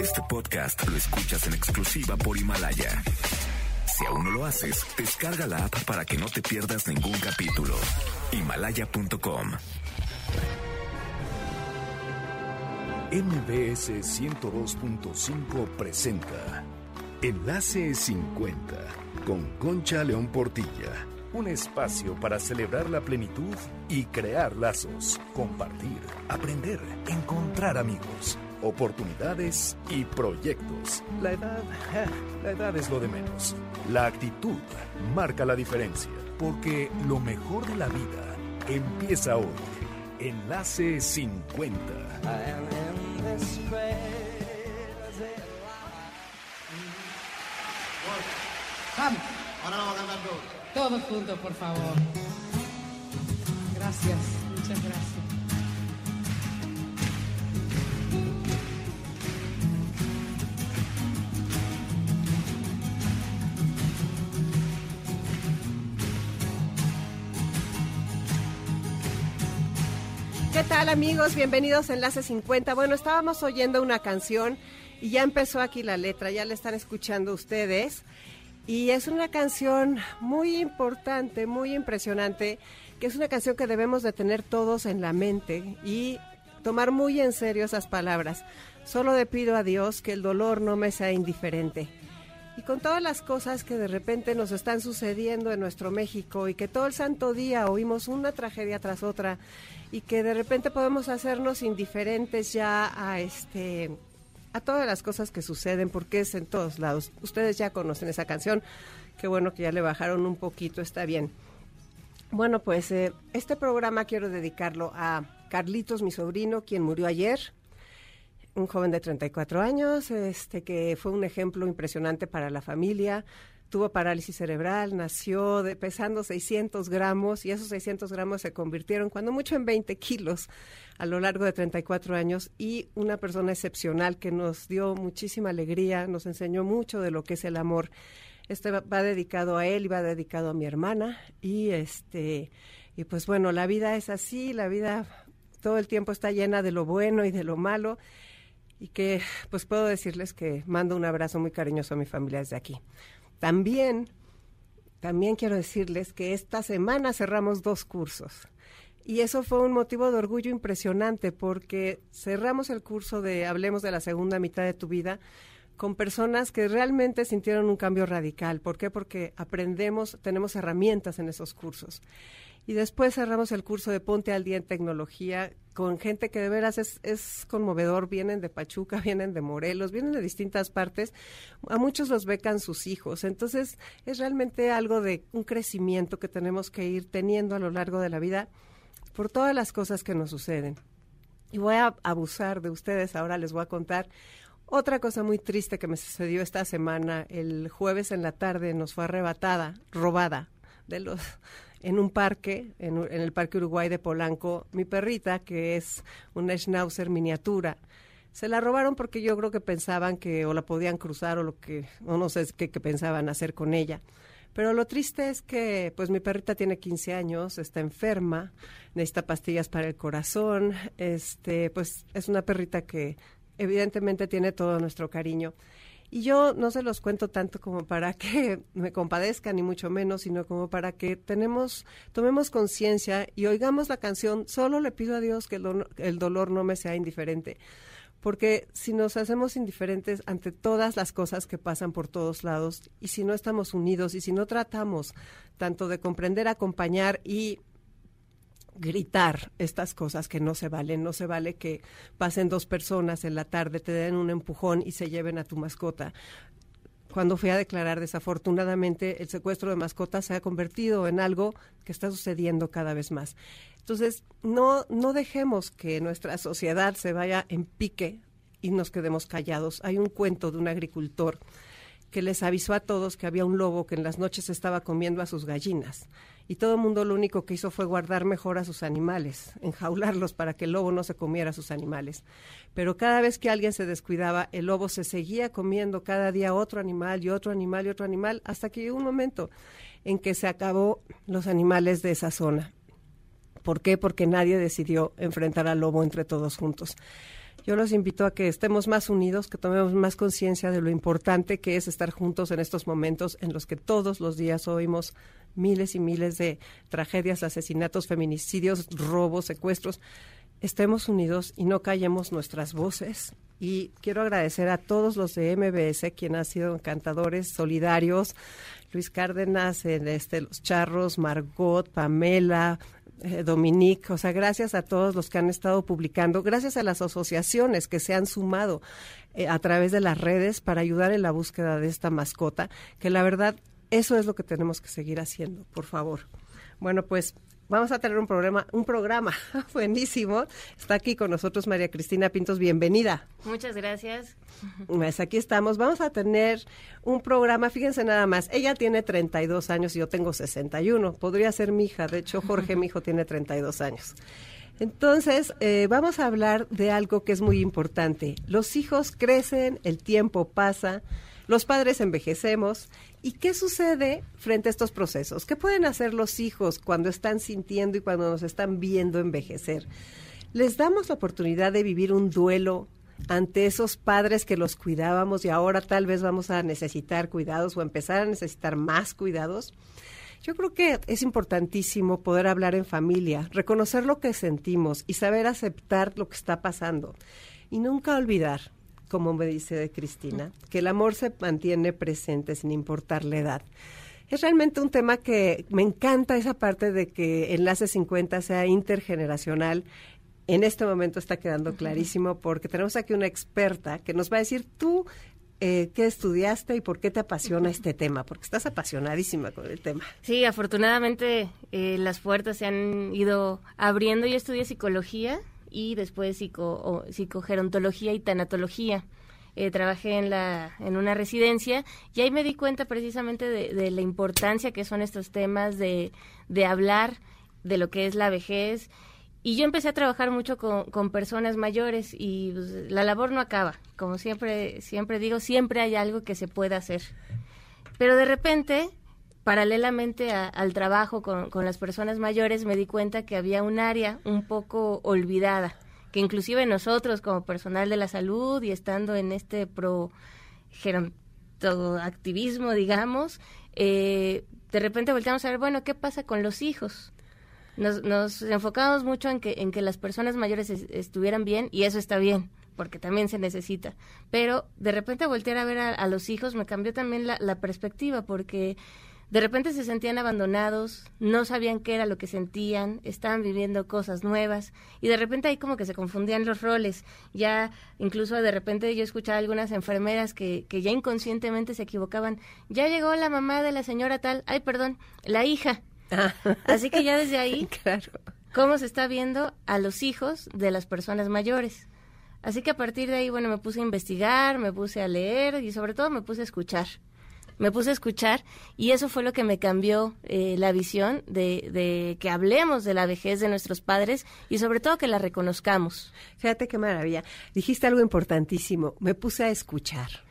Este podcast lo escuchas en exclusiva por Himalaya. Si aún no lo haces, descarga la app para que no te pierdas ningún capítulo. Himalaya.com. MBS 102.5 presenta Enlace 50 con Concha León Portilla. Un espacio para celebrar la plenitud y crear lazos, compartir, aprender, encontrar amigos, oportunidades y proyectos. La edad, la edad es lo de menos. La actitud marca la diferencia, porque lo mejor de la vida empieza hoy. Enlace 50. Vamos. Todos juntos, por favor. Gracias, muchas gracias. Tal amigos? Bienvenidos a Enlace 50. Bueno, estábamos oyendo una canción y ya empezó aquí la letra, ya la están escuchando ustedes. Y es una canción muy importante, muy impresionante, que es una canción que debemos de tener todos en la mente y tomar muy en serio esas palabras. Solo le pido a Dios que el dolor no me sea indiferente. Y con todas las cosas que de repente nos están sucediendo en nuestro México y que todo el santo día oímos una tragedia tras otra y que de repente podemos hacernos indiferentes ya a este a todas las cosas que suceden porque es en todos lados. Ustedes ya conocen esa canción. Qué bueno que ya le bajaron un poquito, está bien. Bueno, pues eh, este programa quiero dedicarlo a Carlitos, mi sobrino, quien murió ayer un joven de 34 años, este que fue un ejemplo impresionante para la familia. Tuvo parálisis cerebral, nació de, pesando 600 gramos y esos 600 gramos se convirtieron cuando mucho en 20 kilos a lo largo de 34 años y una persona excepcional que nos dio muchísima alegría, nos enseñó mucho de lo que es el amor. Este va, va dedicado a él y va dedicado a mi hermana y este y pues bueno, la vida es así, la vida todo el tiempo está llena de lo bueno y de lo malo y que pues puedo decirles que mando un abrazo muy cariñoso a mi familia desde aquí. También, también quiero decirles que esta semana cerramos dos cursos. Y eso fue un motivo de orgullo impresionante porque cerramos el curso de Hablemos de la segunda mitad de tu vida con personas que realmente sintieron un cambio radical. ¿Por qué? Porque aprendemos, tenemos herramientas en esos cursos. Y después cerramos el curso de Ponte al Día en Tecnología con gente que de veras es, es conmovedor. Vienen de Pachuca, vienen de Morelos, vienen de distintas partes. A muchos los becan sus hijos. Entonces es realmente algo de un crecimiento que tenemos que ir teniendo a lo largo de la vida por todas las cosas que nos suceden. Y voy a abusar de ustedes. Ahora les voy a contar otra cosa muy triste que me sucedió esta semana. El jueves en la tarde nos fue arrebatada, robada de los en un parque, en, el Parque Uruguay de Polanco, mi perrita, que es una schnauzer miniatura. Se la robaron porque yo creo que pensaban que o la podían cruzar o lo que, o no sé qué, qué pensaban hacer con ella. Pero lo triste es que, pues mi perrita tiene 15 años, está enferma, necesita pastillas para el corazón, este, pues es una perrita que evidentemente tiene todo nuestro cariño. Y yo no se los cuento tanto como para que me compadezcan, ni mucho menos, sino como para que tenemos, tomemos conciencia y oigamos la canción, solo le pido a Dios que el, el dolor no me sea indiferente. Porque si nos hacemos indiferentes ante todas las cosas que pasan por todos lados, y si no estamos unidos, y si no tratamos tanto de comprender, acompañar y gritar estas cosas que no se valen. No se vale que pasen dos personas en la tarde, te den un empujón y se lleven a tu mascota. Cuando fui a declarar, desafortunadamente, el secuestro de mascotas se ha convertido en algo que está sucediendo cada vez más. Entonces, no, no dejemos que nuestra sociedad se vaya en pique y nos quedemos callados. Hay un cuento de un agricultor que les avisó a todos que había un lobo que en las noches estaba comiendo a sus gallinas. Y todo el mundo lo único que hizo fue guardar mejor a sus animales, enjaularlos para que el lobo no se comiera a sus animales. Pero cada vez que alguien se descuidaba, el lobo se seguía comiendo cada día otro animal y otro animal y otro animal, hasta que llegó un momento en que se acabó los animales de esa zona. ¿Por qué? Porque nadie decidió enfrentar al lobo entre todos juntos. Yo los invito a que estemos más unidos, que tomemos más conciencia de lo importante que es estar juntos en estos momentos en los que todos los días oímos miles y miles de tragedias, asesinatos, feminicidios, robos, secuestros. Estemos unidos y no callemos nuestras voces. Y quiero agradecer a todos los de MBS, quienes han sido encantadores, solidarios. Luis Cárdenas, este, Los Charros, Margot, Pamela, eh, Dominique, o sea, gracias a todos los que han estado publicando, gracias a las asociaciones que se han sumado eh, a través de las redes para ayudar en la búsqueda de esta mascota, que la verdad, eso es lo que tenemos que seguir haciendo, por favor. Bueno, pues vamos a tener un programa, un programa buenísimo. Está aquí con nosotros María Cristina Pintos, bienvenida. Muchas gracias. Pues aquí estamos. Vamos a tener un programa, fíjense nada más. Ella tiene 32 años y yo tengo 61. Podría ser mi hija. De hecho, Jorge, mi hijo, tiene 32 años. Entonces, eh, vamos a hablar de algo que es muy importante. Los hijos crecen, el tiempo pasa, los padres envejecemos. ¿Y qué sucede frente a estos procesos? ¿Qué pueden hacer los hijos cuando están sintiendo y cuando nos están viendo envejecer? Les damos la oportunidad de vivir un duelo ante esos padres que los cuidábamos y ahora tal vez vamos a necesitar cuidados o empezar a necesitar más cuidados. Yo creo que es importantísimo poder hablar en familia, reconocer lo que sentimos y saber aceptar lo que está pasando. Y nunca olvidar, como me dice de Cristina, que el amor se mantiene presente sin importar la edad. Es realmente un tema que me encanta esa parte de que Enlace 50 sea intergeneracional en este momento está quedando clarísimo porque tenemos aquí una experta que nos va a decir tú eh, qué estudiaste y por qué te apasiona este tema, porque estás apasionadísima con el tema. Sí, afortunadamente eh, las puertas se han ido abriendo. Yo estudié psicología y después psico, psicogerontología y tanatología. Eh, trabajé en, la, en una residencia y ahí me di cuenta precisamente de, la importancia que son estos temas de, de hablar de lo que es la vejez y yo empecé a trabajar mucho con, personas mayores y pues, la labor no acaba. Como siempre, siempre digo, siempre hay algo que se pueda hacer. Pero de repente, paralelamente al trabajo con, con, las personas mayores, me di cuenta que había un área un poco olvidada, que inclusive nosotros como personal de la salud y estando en este pro activismo, digamos, eh, de repente volteamos a ver, bueno, ¿qué pasa con los hijos? nos, nos enfocamos mucho en que, en que las personas mayores estuvieran bien y eso está bien porque también se necesita. Pero de repente voltear a ver a, los hijos me cambió también la, perspectiva porque de repente se sentían abandonados, no sabían qué era lo que sentían, estaban viviendo cosas nuevas y de repente ahí como que se confundían los roles. Ya incluso de repente yo escuchaba algunas enfermeras que, que ya inconscientemente se equivocaban. Ya llegó la mamá de la señora tal, ay perdón, la hija Así que ya desde ahí, cómo se está viendo a los hijos de las personas mayores. Así que a partir de ahí, bueno, me puse a investigar, me puse a leer y sobre todo me puse a escuchar. Me puse a escuchar y eso fue lo que me cambió eh, la visión de, de, que hablemos de la vejez de nuestros padres y sobre todo que la reconozcamos. Fíjate qué maravilla. Dijiste algo importantísimo. Me puse a escuchar.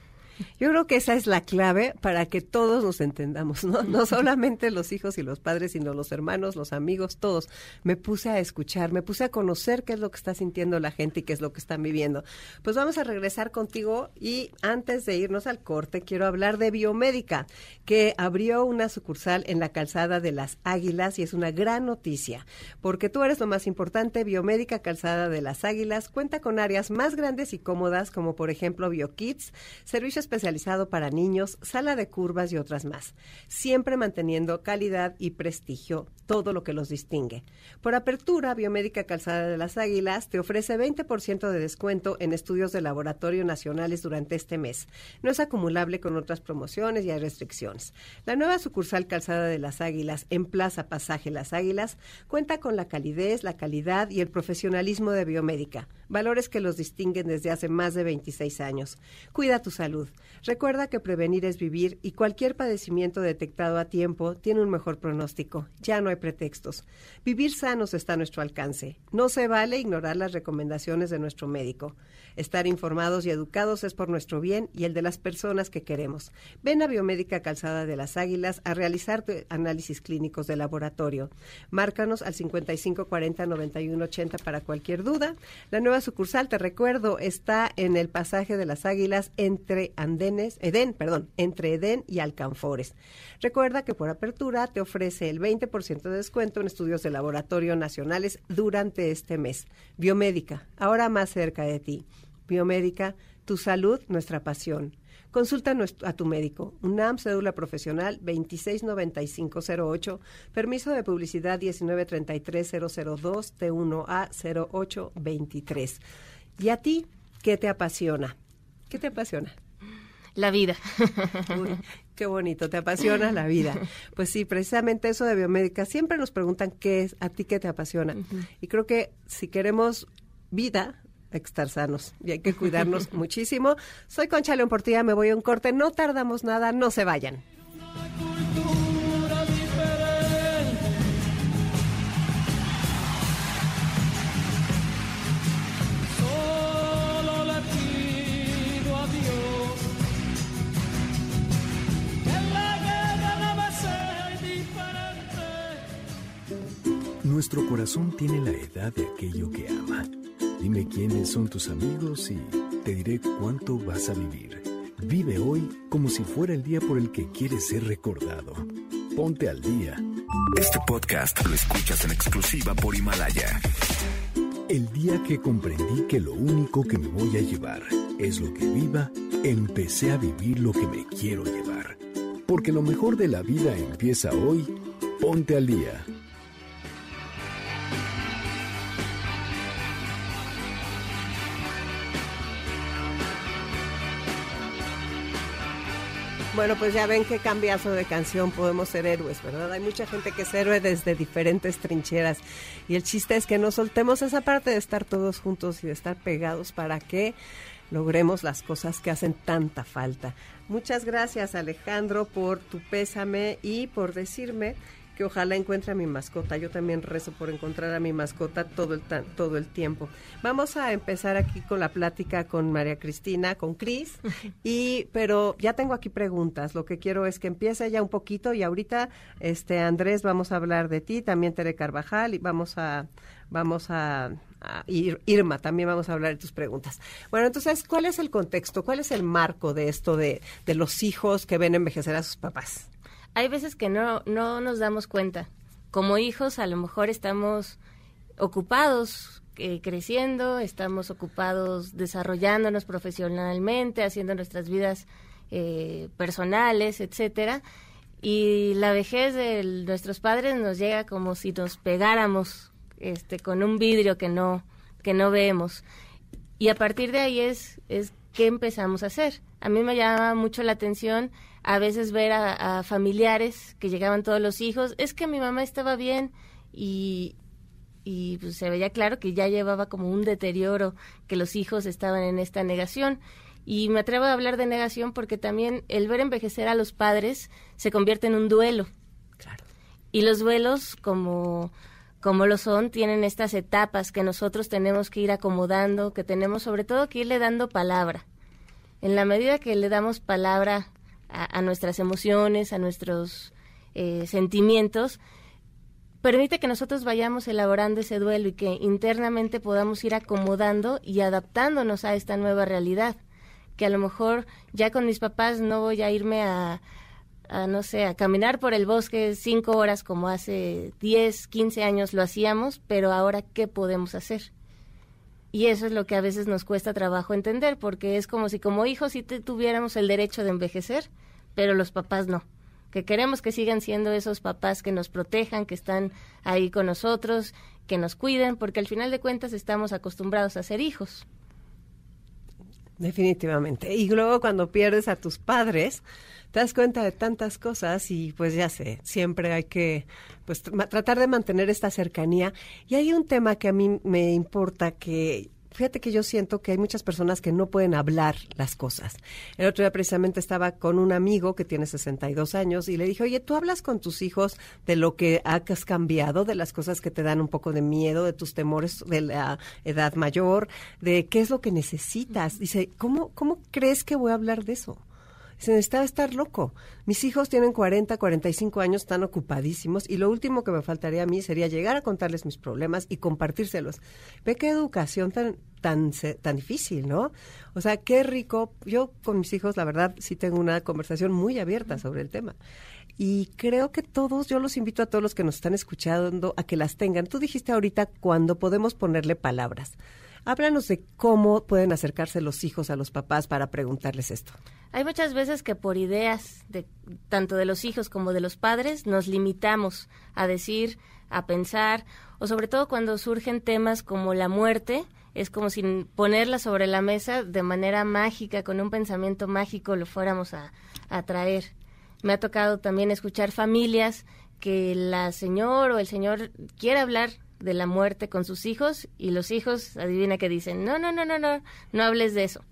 Yo creo que esa es la clave para que todos nos entendamos, ¿no? No solamente los hijos y los padres, sino los hermanos, los amigos, todos. Me puse a escuchar, me puse a conocer qué es lo que está sintiendo la gente y qué es lo que están viviendo. Pues vamos a regresar contigo y antes de irnos al corte, quiero hablar de Biomédica, que abrió una sucursal en la calzada de las Águilas y es una gran noticia, porque tú eres lo más importante. Biomédica Calzada de las Águilas cuenta con áreas más grandes y cómodas, como por ejemplo BioKids, servicios especializado para niños, sala de curvas y otras más, siempre manteniendo calidad y prestigio, todo lo que los distingue. Por apertura, Biomédica Calzada de las Águilas te ofrece 20% de descuento en estudios de laboratorio nacionales durante este mes. No es acumulable con otras promociones y hay restricciones. La nueva sucursal Calzada de las Águilas en Plaza Pasaje Las Águilas cuenta con la calidez, la calidad y el profesionalismo de Biomédica, valores que los distinguen desde hace más de 26 años. Cuida tu salud. Recuerda que prevenir es vivir y cualquier padecimiento detectado a tiempo tiene un mejor pronóstico. Ya no hay pretextos. Vivir sanos está a nuestro alcance. No se vale ignorar las recomendaciones de nuestro médico. Estar informados y educados es por nuestro bien y el de las personas que queremos. Ven a Biomédica Calzada de las Águilas a realizar análisis clínicos de laboratorio. Márcanos al 5540-9180 para cualquier duda. La nueva sucursal, te recuerdo, está en el pasaje de las Águilas entre Andenes, Edén, perdón, entre Edén y Alcanfores. Recuerda que por apertura te ofrece el 20% de descuento en estudios de laboratorio nacionales durante este mes. Biomédica, ahora más cerca de ti. Biomédica, tu salud, nuestra pasión. Consulta a tu médico. UNAM, cédula profesional 269508, permiso de publicidad 1933002 T1A 0823. ¿Y a ti qué te apasiona? ¿Qué te apasiona? La vida. qué bonito, te apasiona la vida. Pues sí, precisamente eso de biomédica. Siempre nos preguntan qué es, a ti qué te apasiona. Y creo que si queremos vida, estar sanos y hay que cuidarnos muchísimo. Soy Concha León Portilla, me voy a un corte, no tardamos nada, no se vayan. Nuestro corazón tiene la edad de aquello que ama Dime quiénes son tus amigos y te diré cuánto vas a vivir. Vive hoy como si fuera el día por el que quieres ser recordado. Ponte al día. Este podcast lo escuchas en exclusiva por Himalaya. El día que comprendí que lo único que me voy a llevar es lo que viva, empecé a vivir lo que me quiero llevar. Porque lo mejor de la vida empieza hoy. Ponte al día. Bueno, pues ya ven qué cambiazo de canción podemos ser héroes, ¿verdad? Hay mucha gente que es héroe desde diferentes trincheras y el chiste es que no soltemos esa parte de estar todos juntos y de estar pegados para que logremos las cosas que hacen tanta falta. Muchas gracias Alejandro por tu pésame y por decirme que ojalá encuentre a mi mascota. Yo también rezo por encontrar a mi mascota todo el, todo el tiempo. Vamos a empezar aquí con la plática con María Cristina, con Cris, y pero ya tengo aquí preguntas. Lo que quiero es que empiece ya un poquito y ahorita, este Andrés, vamos a hablar de ti, también Tere Carvajal y vamos a vamos a, Irma, también vamos a hablar de tus preguntas. Bueno, entonces, ¿cuál es el contexto? ¿Cuál es el marco de esto de, de los hijos que ven envejecer a sus papás? Hay veces que no, no nos damos cuenta. Como hijos a lo mejor estamos ocupados eh, creciendo, estamos ocupados desarrollándonos profesionalmente, haciendo nuestras vidas eh, personales, etcétera. Y la vejez de nuestros padres nos llega como si nos pegáramos este, con un vidrio que no, que no vemos. Y a partir de ahí es, es qué empezamos a hacer. A mí me llama mucho la atención a veces ver a, familiares que llegaban todos los hijos, es que mi mamá estaba bien y, y pues se veía claro que ya llevaba como un deterioro, que los hijos estaban en esta negación. Y me atrevo a hablar de negación porque también el ver envejecer a los padres se convierte en un duelo. Claro. Y los duelos, como, como lo son, tienen estas etapas que nosotros tenemos que ir acomodando, que tenemos sobre todo que irle dando palabra. En la medida que le damos palabra a, nuestras emociones, a nuestros eh, sentimientos, permite que nosotros vayamos elaborando ese duelo y que internamente podamos ir acomodando y adaptándonos a esta nueva realidad. Que a lo mejor ya con mis papás no voy a irme a, a, no sé, a caminar por el bosque cinco horas como hace 10, 15 años lo hacíamos, pero ahora, ¿qué podemos hacer? Y eso es lo que a veces nos cuesta trabajo entender, porque es como si como hijos sí tuviéramos el derecho de envejecer, pero los papás no. Que queremos que sigan siendo esos papás que nos protejan, que están ahí con nosotros, que nos cuiden, porque al final de cuentas estamos acostumbrados a ser hijos. Definitivamente. Y luego cuando pierdes a tus padres, te das cuenta de tantas cosas y pues ya sé, siempre hay que pues tratar de mantener esta cercanía. Y hay un tema que a mí me importa que fíjate que yo siento que hay muchas personas que no pueden hablar las cosas. El otro día precisamente estaba con un amigo que tiene 62 años y le dije, oye, ¿tú hablas con tus hijos de lo que has cambiado, de las cosas que te dan un poco de miedo, de tus temores de la edad mayor, de qué es lo que necesitas? Dice, ¿cómo, cómo crees que voy a hablar de eso? Se necesitaba estar loco. Mis hijos tienen 40, 45 años, están ocupadísimos y lo último que me faltaría a mí sería llegar a contarles mis problemas y compartírselos. Ve qué educación tan tan tan difícil, ¿no? O sea, qué rico. Yo con mis hijos, la verdad, sí tengo una conversación muy abierta sobre el tema. Y creo que todos, yo los invito a todos los que nos están escuchando a que las tengan. Tú dijiste ahorita cuando podemos ponerle palabras. Háblanos de cómo pueden acercarse los hijos a los papás para preguntarles esto. Hay muchas veces que por ideas de tanto de los hijos como de los padres nos limitamos a decir, a pensar, o sobre todo cuando surgen temas como la muerte, es como si ponerla sobre la mesa de manera mágica, con un pensamiento mágico, lo fuéramos a, a traer. Me ha tocado también escuchar familias que la señor o el señor quiere hablar de la muerte con sus hijos y los hijos, adivina que dicen, no, no, no, no, no, no hables de eso.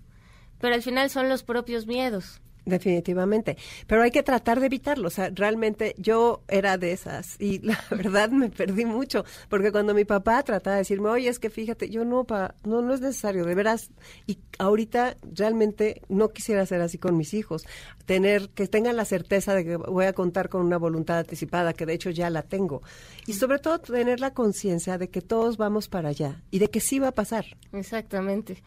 Pero al final son los propios miedos. Definitivamente, pero hay que tratar de evitarlo. O sea, realmente yo era de esas y la verdad me perdí mucho porque cuando mi papá trataba de decirme, oye, es que fíjate, yo no, pa, no, no es necesario, de veras. Y ahorita realmente no quisiera ser así con mis hijos, tener que tengan la certeza de que voy a contar con una voluntad anticipada, que de hecho ya la tengo, y sobre todo tener la conciencia de que todos vamos para allá y de que sí va a pasar. Exactamente.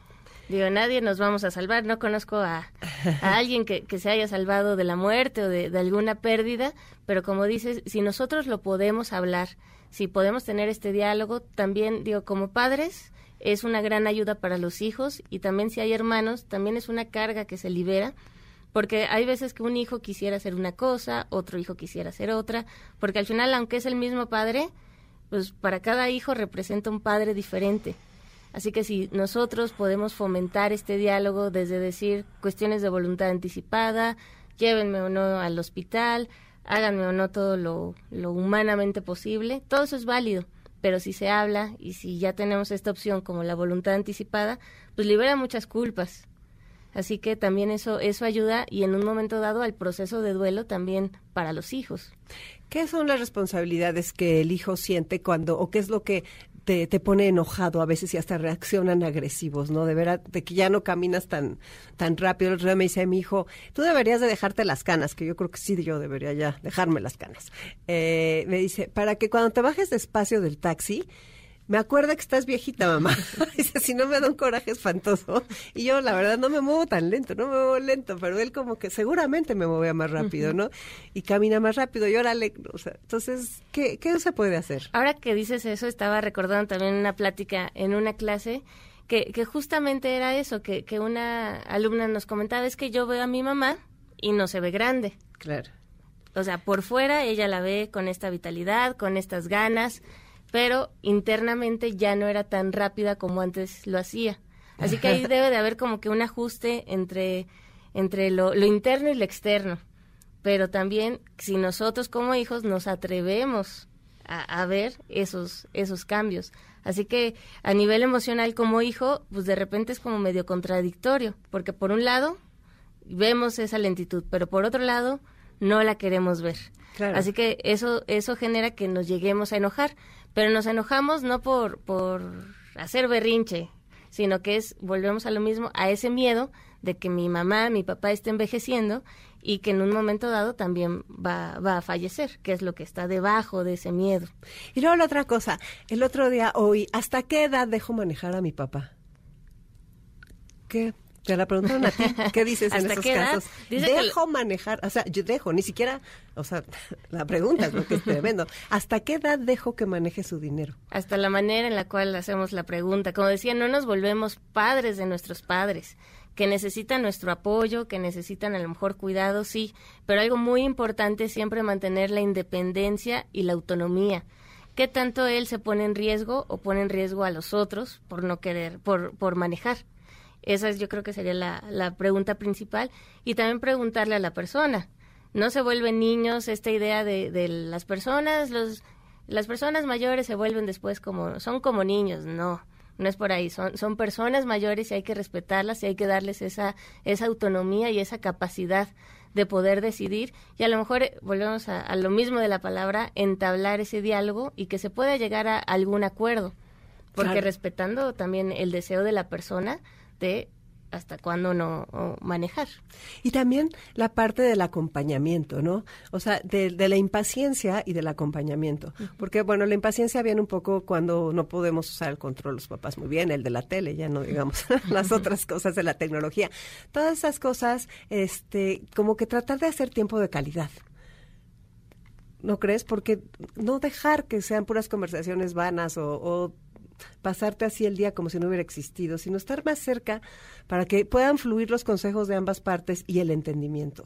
Digo, nadie nos vamos a salvar. No conozco a, alguien que, se haya salvado de la muerte o de, alguna pérdida, pero como dices, si nosotros lo podemos hablar, si podemos tener este diálogo, también, digo, como padres, es una gran ayuda para los hijos y también si hay hermanos, también es una carga que se libera. Porque hay veces que un hijo quisiera hacer una cosa, otro hijo quisiera hacer otra, porque al final, aunque es el mismo padre, pues para cada hijo representa un padre diferente. Así que si nosotros podemos fomentar este diálogo desde decir cuestiones de voluntad anticipada, llévenme o no al hospital, háganme o no todo lo, lo humanamente posible, todo eso es válido. Pero si se habla y si ya tenemos esta opción como la voluntad anticipada, pues libera muchas culpas. Así que también eso, eso ayuda y en un momento dado al proceso de duelo también para los hijos. ¿Qué son las responsabilidades que el hijo siente cuando, o qué es lo que te, pone enojado a veces y hasta reaccionan agresivos, ¿no? De verdad, de que ya no caminas tan, tan rápido. El otro día me dice mi hijo, tú deberías de dejarte las canas, que yo creo que sí, yo debería ya dejarme las canas. Eh, me dice, para que cuando te bajes despacio del taxi, me acuerda que estás viejita, mamá. Dice, si no me da un coraje espantoso. Y yo, la verdad, no me muevo tan lento, no me muevo lento, pero él como que seguramente me movía más rápido, ¿no? Y camina más rápido y órale, o sea, entonces, ¿qué, ¿qué se puede hacer? Ahora que dices eso, estaba recordando también una plática en una clase que, que justamente era eso, que, que una alumna nos comentaba, es que yo veo a mi mamá y no se ve grande. Claro. O sea, por fuera ella la ve con esta vitalidad, con estas ganas, pero internamente ya no era tan rápida como antes lo hacía. Así que ahí debe de haber como que un ajuste entre, entre lo, lo interno y lo externo. Pero también si nosotros como hijos nos atrevemos a, a, ver esos, esos cambios. Así que a nivel emocional como hijo, pues de repente es como medio contradictorio, porque por un lado vemos esa lentitud, pero por otro lado no la queremos ver. Así que eso, eso genera que nos lleguemos a enojar, pero nos enojamos no por, por hacer berrinche, sino que es, volvemos a lo mismo, a ese miedo de que mi mamá, mi papá esté envejeciendo y que en un momento dado también va, va a fallecer, que es lo que está debajo de ese miedo. Y luego la otra cosa, el otro día oí, ¿hasta qué edad dejo manejar a mi papá? ¿Qué? Te la preguntaron a ti. ¿Qué dices en esos casos? dejo manejar, o sea, yo dejo, ni siquiera, o sea, la pregunta es lo que es tremendo. ¿Hasta qué edad dejo que maneje su dinero? Hasta la manera en la cual hacemos la pregunta. Como decía, no nos volvemos padres de nuestros padres que necesitan nuestro apoyo, que necesitan a lo mejor cuidado, sí, pero algo muy importante es siempre mantener la independencia y la autonomía. ¿Qué tanto él se pone en riesgo o pone en riesgo a los otros por no querer, por, por manejar? Esa es, yo creo que sería la, la pregunta principal. Y también preguntarle a la persona. No se vuelven niños esta idea de, de las personas, los, las personas mayores se vuelven después como, son como niños, no. no es por ahí, son, son personas mayores y hay que respetarlas y hay que darles esa, esa autonomía y esa capacidad de poder decidir y a lo mejor eh, volvemos a, lo mismo de la palabra, entablar ese diálogo y que se pueda llegar a algún acuerdo, porque respetando también el deseo de la persona de hasta cuándo no manejar. Y también la parte del acompañamiento, ¿no? O sea, de, la impaciencia y del acompañamiento. Porque, bueno, la impaciencia viene un poco cuando no podemos usar el control los papás muy bien, el de la tele, ya no digamos las otras cosas de la tecnología. Todas esas cosas, este, como que tratar de hacer tiempo de calidad. ¿No crees? Porque no dejar que sean puras conversaciones vanas o, o pasarte así el día como si no hubiera existido, sino estar más cerca para que puedan fluir los consejos de ambas partes y el entendimiento.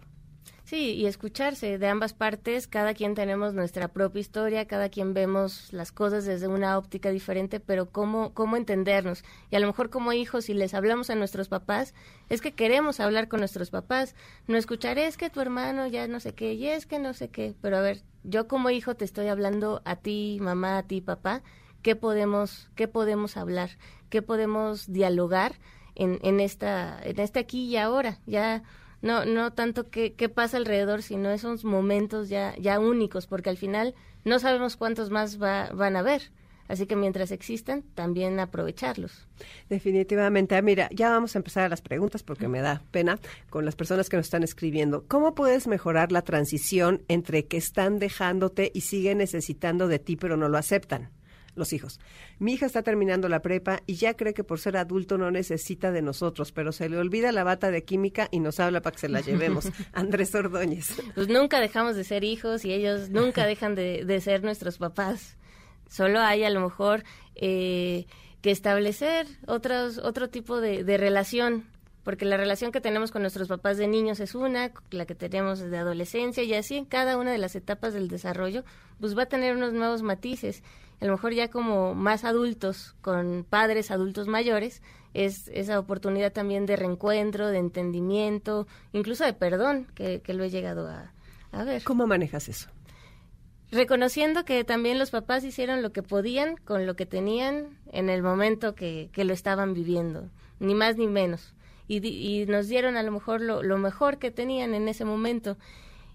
Sí, y escucharse de ambas partes, cada quien tenemos nuestra propia historia, cada quien vemos las cosas desde una óptica diferente, pero cómo, cómo entendernos. Y a lo mejor como hijos, si les hablamos a nuestros papás, es que queremos hablar con nuestros papás. No escuchar, es que tu hermano ya no sé qué, y es que no sé qué, pero a ver, yo como hijo te estoy hablando a ti, mamá, a ti, papá, qué podemos, qué podemos hablar, qué podemos dialogar en, en, esta, en este aquí y ahora. Ya no, no tanto qué, qué pasa alrededor, sino esos momentos ya, ya únicos, porque al final no sabemos cuántos más va, van a haber. Así que mientras existan, también aprovecharlos. Definitivamente. Ah, mira, ya vamos a empezar a las preguntas porque me da pena con las personas que nos están escribiendo. ¿Cómo puedes mejorar la transición entre que están dejándote y siguen necesitando de ti pero no lo aceptan? Los hijos. Mi hija está terminando la prepa y ya cree que por ser adulto no necesita de nosotros, pero se le olvida la bata de química y nos habla para que se la llevemos. Andrés Ordóñez. Pues nunca dejamos de ser hijos y ellos nunca dejan de, ser nuestros papás. Solo hay a lo mejor eh, que establecer otros, otro tipo de, de relación porque la relación que tenemos con nuestros papás de niños es una, la que tenemos de adolescencia y así en cada una de las etapas del desarrollo, pues va a tener unos nuevos matices a lo mejor ya como más adultos, con padres adultos mayores, es esa oportunidad también de reencuentro, de entendimiento, incluso de perdón, que, lo he llegado a, ver. ¿Cómo manejas eso? Reconociendo que también los papás hicieron lo que podían con lo que tenían en el momento que, lo estaban viviendo, ni más ni menos. Y, nos dieron a lo mejor lo, lo mejor que tenían en ese momento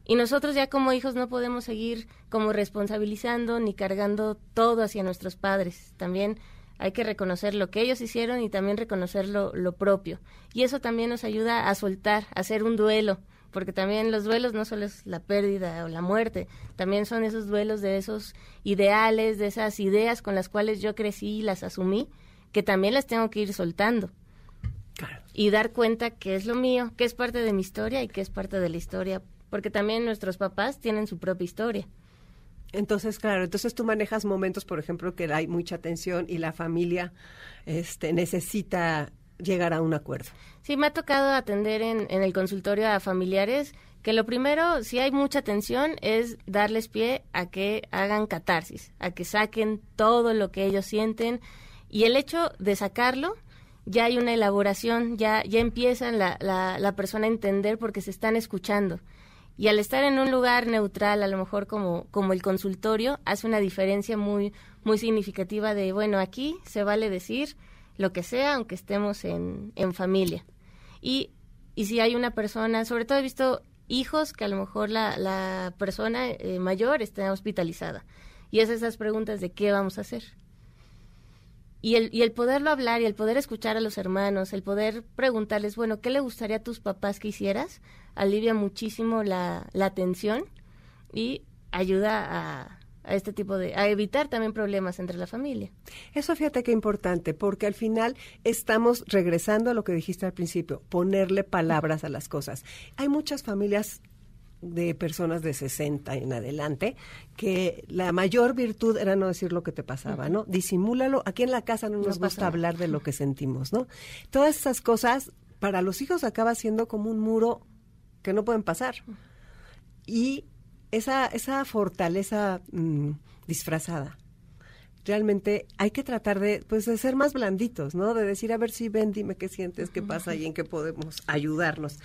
y nosotros ya como hijos no podemos seguir como responsabilizando ni cargando todo hacia nuestros padres. También hay que reconocer lo que ellos hicieron y también reconocer lo, propio. Y eso también nos ayuda a soltar, a hacer un duelo, porque también los duelos no solo es la pérdida o la muerte, también son esos duelos de esos ideales, de esas ideas con las cuales yo crecí y las asumí, que también las tengo que ir soltando. Y dar cuenta que es lo mío, que es parte de mi historia y que es parte de la historia porque también nuestros papás tienen su propia historia. Entonces, claro, entonces tú manejas momentos, por ejemplo, que hay mucha tensión y la familia este, necesita llegar a un acuerdo. Sí, me ha tocado atender en, en el consultorio a familiares que lo primero, si hay mucha tensión, es darles pie a que hagan catarsis, a que saquen todo lo que ellos sienten y el hecho de sacarlo ya hay una elaboración, ya, ya empieza la, la, la persona a entender porque se están escuchando. Y al estar en un lugar neutral, a lo mejor como, como el consultorio, hace una diferencia muy, muy significativa de, bueno, aquí se vale decir lo que sea, aunque estemos en, en familia. Y, y si hay una persona, sobre todo he visto hijos que a lo mejor la, la persona eh, mayor está hospitalizada. Y es esas preguntas de qué vamos a hacer. Y el, y el poderlo hablar y el poder escuchar a los hermanos, el poder preguntarles, bueno, ¿qué le gustaría a tus papás que hicieras? Alivia muchísimo la, la tensión y ayuda a, a este tipo de, a evitar también problemas entre la familia. Eso fíjate qué importante, porque al final estamos regresando a lo que dijiste al principio, ponerle palabras a las cosas. Hay muchas familias de personas de 60 en adelante, que la mayor virtud era no decir lo que te pasaba, ¿no? Disimúlalo. Aquí en la casa no nos gusta hablar de lo que sentimos, ¿no? Todas esas cosas para los hijos acaba siendo como un muro que no pueden pasar. Y esa, esa fortaleza mm, disfrazada realmente hay que tratar de, pues, de ser más blanditos, ¿no? De decir, a ver si ven, dime qué sientes, qué pasa y en qué podemos ayudarnos.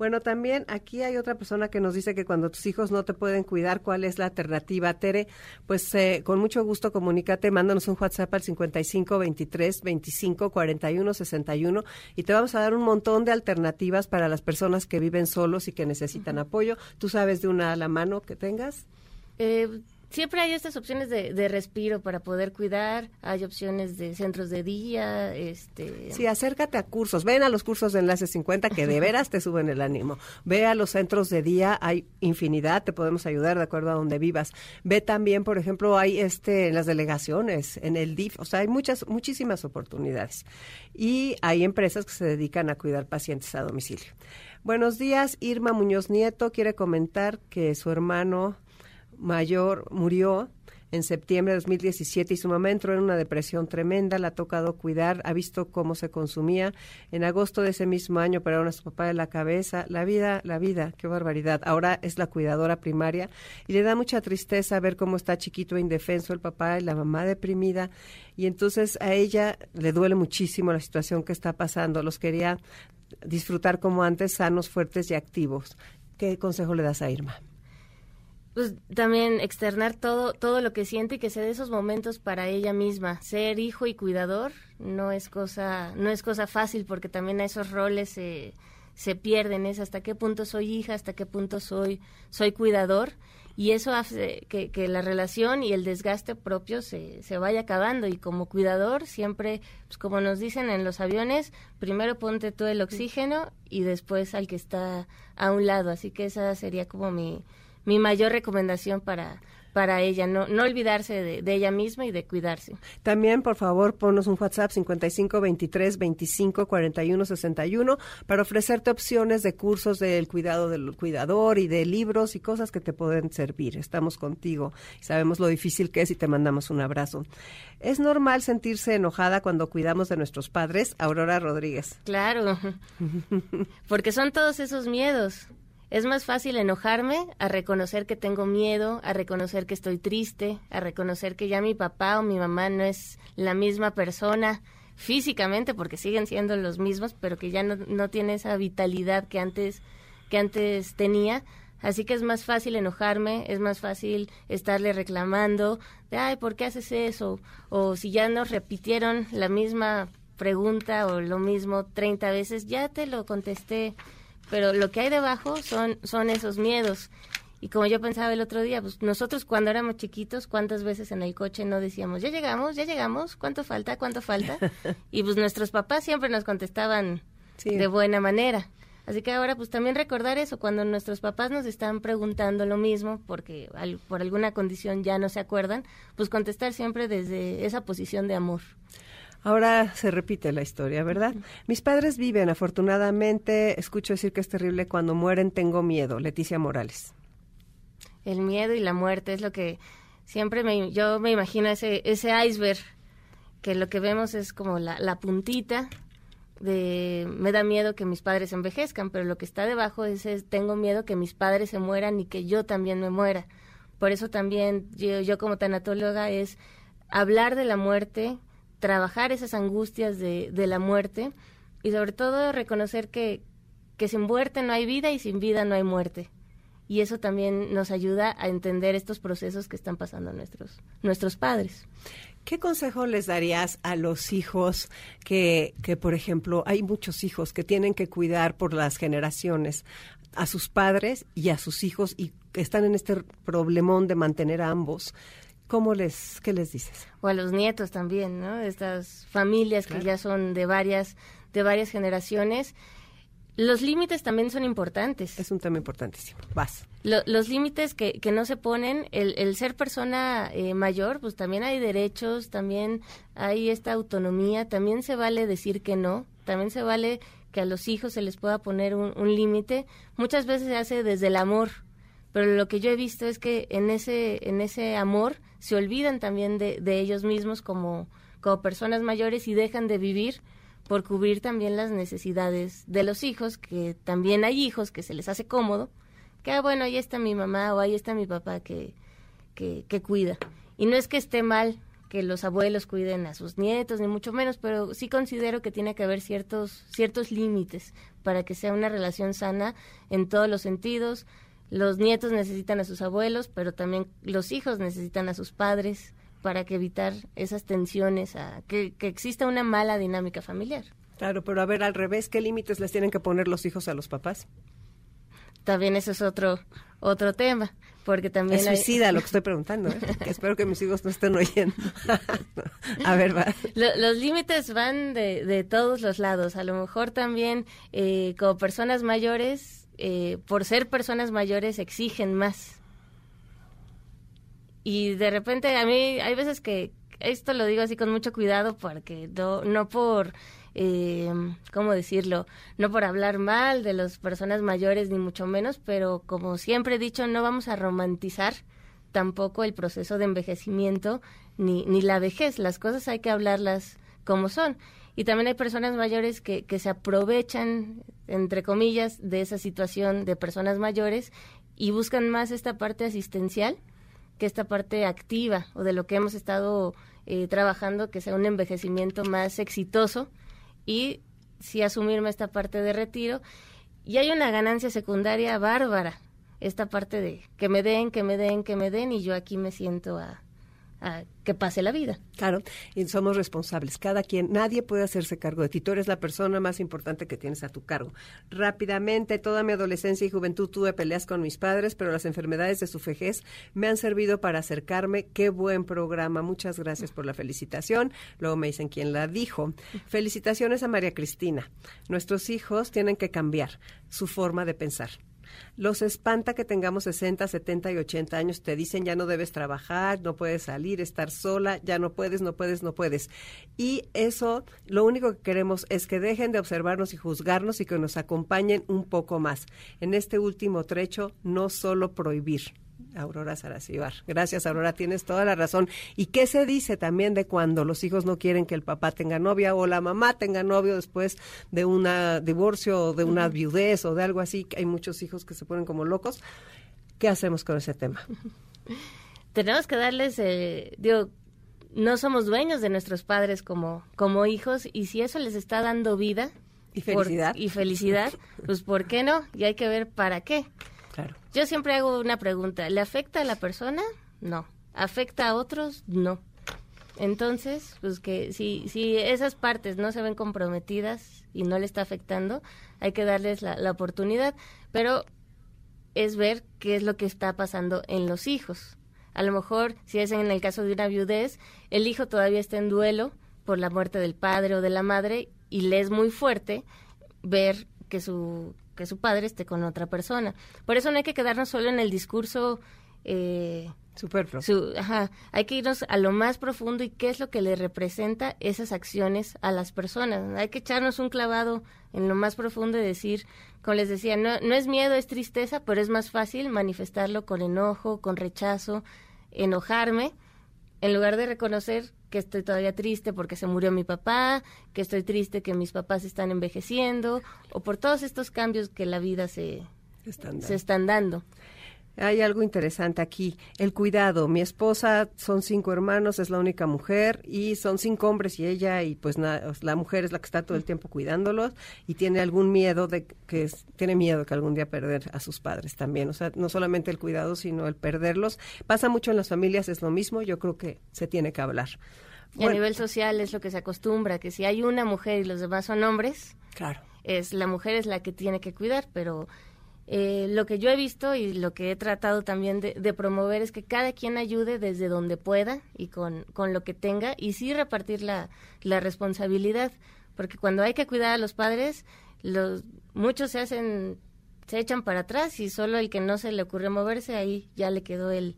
Bueno, también aquí hay otra persona que nos dice que cuando tus hijos no te pueden cuidar, ¿cuál es la alternativa? Tere, pues eh, con mucho gusto comunícate, mándanos un WhatsApp al 55 23 25 41 61 y te vamos a dar un montón de alternativas para las personas que viven solos y que necesitan apoyo. ¿Tú sabes de una a la mano que tengas? Eh, siempre hay estas opciones de, respiro para poder cuidar, hay opciones de centros de día, este... Sí, acércate a cursos, ven a los cursos de Enlace 50 que de veras te suben el ánimo, ve a los centros de día, hay infinidad, te podemos ayudar de acuerdo a donde vivas, ve también, por ejemplo, hay este en las delegaciones, en el DIF, o sea, hay muchas, muchísimas oportunidades. Y hay empresas que se dedican a cuidar pacientes a domicilio. Buenos días, Irma Muñoz Nieto quiere comentar que su hermano mayor murió en septiembre de 2017 y su mamá entró en una depresión tremenda, la ha tocado cuidar, ha visto cómo se consumía. En agosto de ese mismo año operaron a su papá de la cabeza. La vida, la vida, qué barbaridad. Ahora es la cuidadora primaria y le da mucha tristeza ver cómo está chiquito e indefenso el papá y la mamá deprimida. Y entonces a ella le duele muchísimo la situación que está pasando. Los quería disfrutar como antes, sanos, fuertes y activos. ¿Qué consejo le das a Irma? Pues también externar todo todo lo que siente y que se dé esos momentos para ella misma. Ser hijo y cuidador no es cosa no es cosa fácil porque también a esos roles se se pierden es hasta qué punto soy hija hasta qué punto soy soy cuidador. Y eso hace que, que la relación y el desgaste propio se, se vaya acabando. Y como cuidador siempre pues como nos dicen en los aviones primero ponte tú el oxígeno y después al que está a un lado. Así que esa sería como mi mi mayor recomendación para, para ella, no, no olvidarse de, ella misma y de cuidarse. También, por favor, ponnos un WhatsApp 55 23 25 41 61 para ofrecerte opciones de cursos del cuidado del cuidador y de libros y cosas que te pueden servir. Estamos contigo y sabemos lo difícil que es y te mandamos un abrazo. ¿Es normal sentirse enojada cuando cuidamos de nuestros padres? Aurora Rodríguez. Claro, porque son todos esos miedos es más fácil enojarme a reconocer que tengo miedo, a reconocer que estoy triste, a reconocer que ya mi papá o mi mamá no es la misma persona físicamente, porque siguen siendo los mismos, pero que ya no, no tiene esa vitalidad que antes, que antes tenía. Así que es más fácil enojarme, es más fácil estarle reclamando de, ay, ¿por qué haces eso? O si ya nos repitieron la misma pregunta o lo mismo 30 veces, ya te lo contesté pero lo que hay debajo son, son esos miedos. Y como yo pensaba el otro día, pues nosotros cuando éramos chiquitos, ¿cuántas veces en el coche no decíamos, ya llegamos, ya llegamos, cuánto falta, cuánto falta? y pues nuestros papás siempre nos contestaban de buena manera. Así que ahora pues también recordar eso, cuando nuestros papás nos están preguntando lo mismo, porque por alguna condición ya no se acuerdan, pues contestar siempre desde esa posición de amor. Ahora se repite la historia, ¿verdad? Mis padres viven, afortunadamente, escucho decir que es terrible, cuando mueren tengo miedo. Leticia Morales. El miedo y la muerte es lo que siempre me, yo me imagino ese, ese iceberg, que lo que vemos es como la, la puntita de me da miedo que mis padres envejezcan, pero lo que está debajo es, es, tengo miedo que mis padres se mueran y que yo también me muera. Por eso también yo, yo como tanatóloga es hablar de la muerte, trabajar esas angustias de, de la muerte y sobre todo reconocer que, que sin muerte no hay vida y sin vida no hay muerte. Y eso también nos ayuda a entender estos procesos que están pasando nuestros, nuestros padres. ¿Qué consejo les darías a los hijos que, que, por ejemplo, hay muchos hijos que tienen que cuidar por las generaciones a sus padres y a sus hijos y están en este problemón de mantener a ambos? ¿Cómo les, qué les dices? O a los nietos también, ¿no? Estas familias que ya son de varias, de varias generaciones. Los límites también son importantes. Es un tema importantísimo. Vas. los límites que, que no se ponen, el, el ser persona eh, mayor, pues también hay derechos, también hay esta autonomía, también se vale decir que no, también se vale que a los hijos se les pueda poner un, un límite. Muchas veces se hace desde el amor, pero lo que yo he visto es que en ese, en ese amor se olvidan también de, de ellos mismos como, como personas mayores y dejan de vivir por cubrir también las necesidades de los hijos, que también hay hijos que se les hace cómodo, que ah, bueno, ahí está mi mamá o ahí está mi papá que, que, que cuida. Y no es que esté mal que los abuelos cuiden a sus nietos, ni mucho menos, pero sí considero que tiene que haber ciertos, ciertos límites para que sea una relación sana en todos los sentidos. Los nietos necesitan a sus abuelos, pero también los hijos necesitan a sus padres para que evitar esas tensiones, a, que, que exista una mala dinámica familiar. Claro, pero a ver, al revés, ¿qué límites les tienen que poner los hijos a los papás? También eso es otro, otro tema porque también es suicida lo que estoy preguntando ¿eh? espero que mis hijos no estén oyendo a ver va los límites van de, de, todos los lados a lo mejor también eh, como personas mayores eh, por ser personas mayores exigen más y de repente a mí hay veces que esto lo digo así con mucho cuidado porque no, no por eh, ¿cómo decirlo? No por hablar mal de las personas mayores, ni mucho menos, pero como siempre he dicho, no vamos a romantizar tampoco el proceso de envejecimiento ni, ni la vejez. Las cosas hay que hablarlas como son. Y también hay personas mayores que, que se aprovechan, entre comillas, de esa situación de personas mayores y buscan más esta parte asistencial que esta parte activa o de lo que hemos estado eh, trabajando, que sea un envejecimiento más exitoso y sí asumirme esta parte de retiro. Y hay una ganancia secundaria bárbara, esta parte de que me den, que me den, que me den, y yo aquí me siento a, a que pase la vida. Claro, y somos responsables. Cada quien, nadie puede hacerse cargo de ti. Tú eres la persona más importante que tienes a tu cargo. Rápidamente, toda mi adolescencia y juventud tuve peleas con mis padres, pero las enfermedades de su vejez me han servido para acercarme. Qué buen programa. Muchas gracias por la felicitación. Luego me dicen quién la dijo. Felicitaciones a María Cristina. Nuestros hijos tienen que cambiar su forma de pensar los espanta que tengamos 60, 70 y 80 años, te dicen ya no debes trabajar, no puedes salir, estar sola, ya no puedes, no puedes, no puedes. Y eso, lo único que queremos es que dejen de observarnos y juzgarnos y que nos acompañen un poco más. En este último trecho, no solo prohibir, Aurora Saracibar. Gracias, Aurora, tienes toda la razón. ¿Y qué se dice también de cuando los hijos no quieren que el papá tenga novia o la mamá tenga novio después de un divorcio o de una viudez o de algo así? Hay muchos hijos que se ponen como locos. ¿Qué hacemos con ese tema? Tenemos que darles, eh, digo, no somos dueños de nuestros padres como, como hijos y si eso les está dando vida y felicidad, y felicidad pues ¿por qué no? Y hay que ver para qué. Yo siempre hago una pregunta, ¿le afecta a la persona? No. ¿Afecta a otros? No. Entonces, pues que si, si esas partes no se ven comprometidas y no le está afectando, hay que darles la, la oportunidad, pero es ver qué es lo que está pasando en los hijos. A lo mejor, si es en el caso de una viudez, el hijo todavía está en duelo por la muerte del padre o de la madre y le es muy fuerte ver que su que su padre esté con otra persona. Por eso no hay que quedarnos solo en el discurso eh, superfluo. ajá, hay que irnos a lo más profundo y qué es lo que le representa esas acciones a las personas. Hay que echarnos un clavado en lo más profundo y decir, como les decía, no, no es miedo, es tristeza, pero es más fácil manifestarlo con enojo, con rechazo, enojarme, en lugar de reconocer que estoy todavía triste porque se murió mi papá, que estoy triste que mis papás están envejeciendo, o por todos estos cambios que la vida se, se están dando. Hay algo interesante aquí, el cuidado. Mi esposa son cinco hermanos, es la única mujer y son cinco hombres y ella y pues la mujer es la que está todo el tiempo cuidándolos y tiene algún miedo de que tiene miedo que algún día perder a sus padres también. O sea, no solamente el cuidado, sino el perderlos. Pasa mucho en las familias, es lo mismo. Yo creo que se tiene que hablar. a nivel social es lo que se acostumbra, que si hay una mujer y los demás son hombres, claro. es la mujer es la que tiene que cuidar, pero eh, lo que yo he visto y lo que he tratado también de, promover es que cada quien ayude desde donde pueda y con, con lo que tenga y sí repartir la, la, responsabilidad, porque cuando hay que cuidar a los padres, los, muchos se hacen, se echan para atrás y solo el que no se le ocurre moverse, ahí ya le quedó el,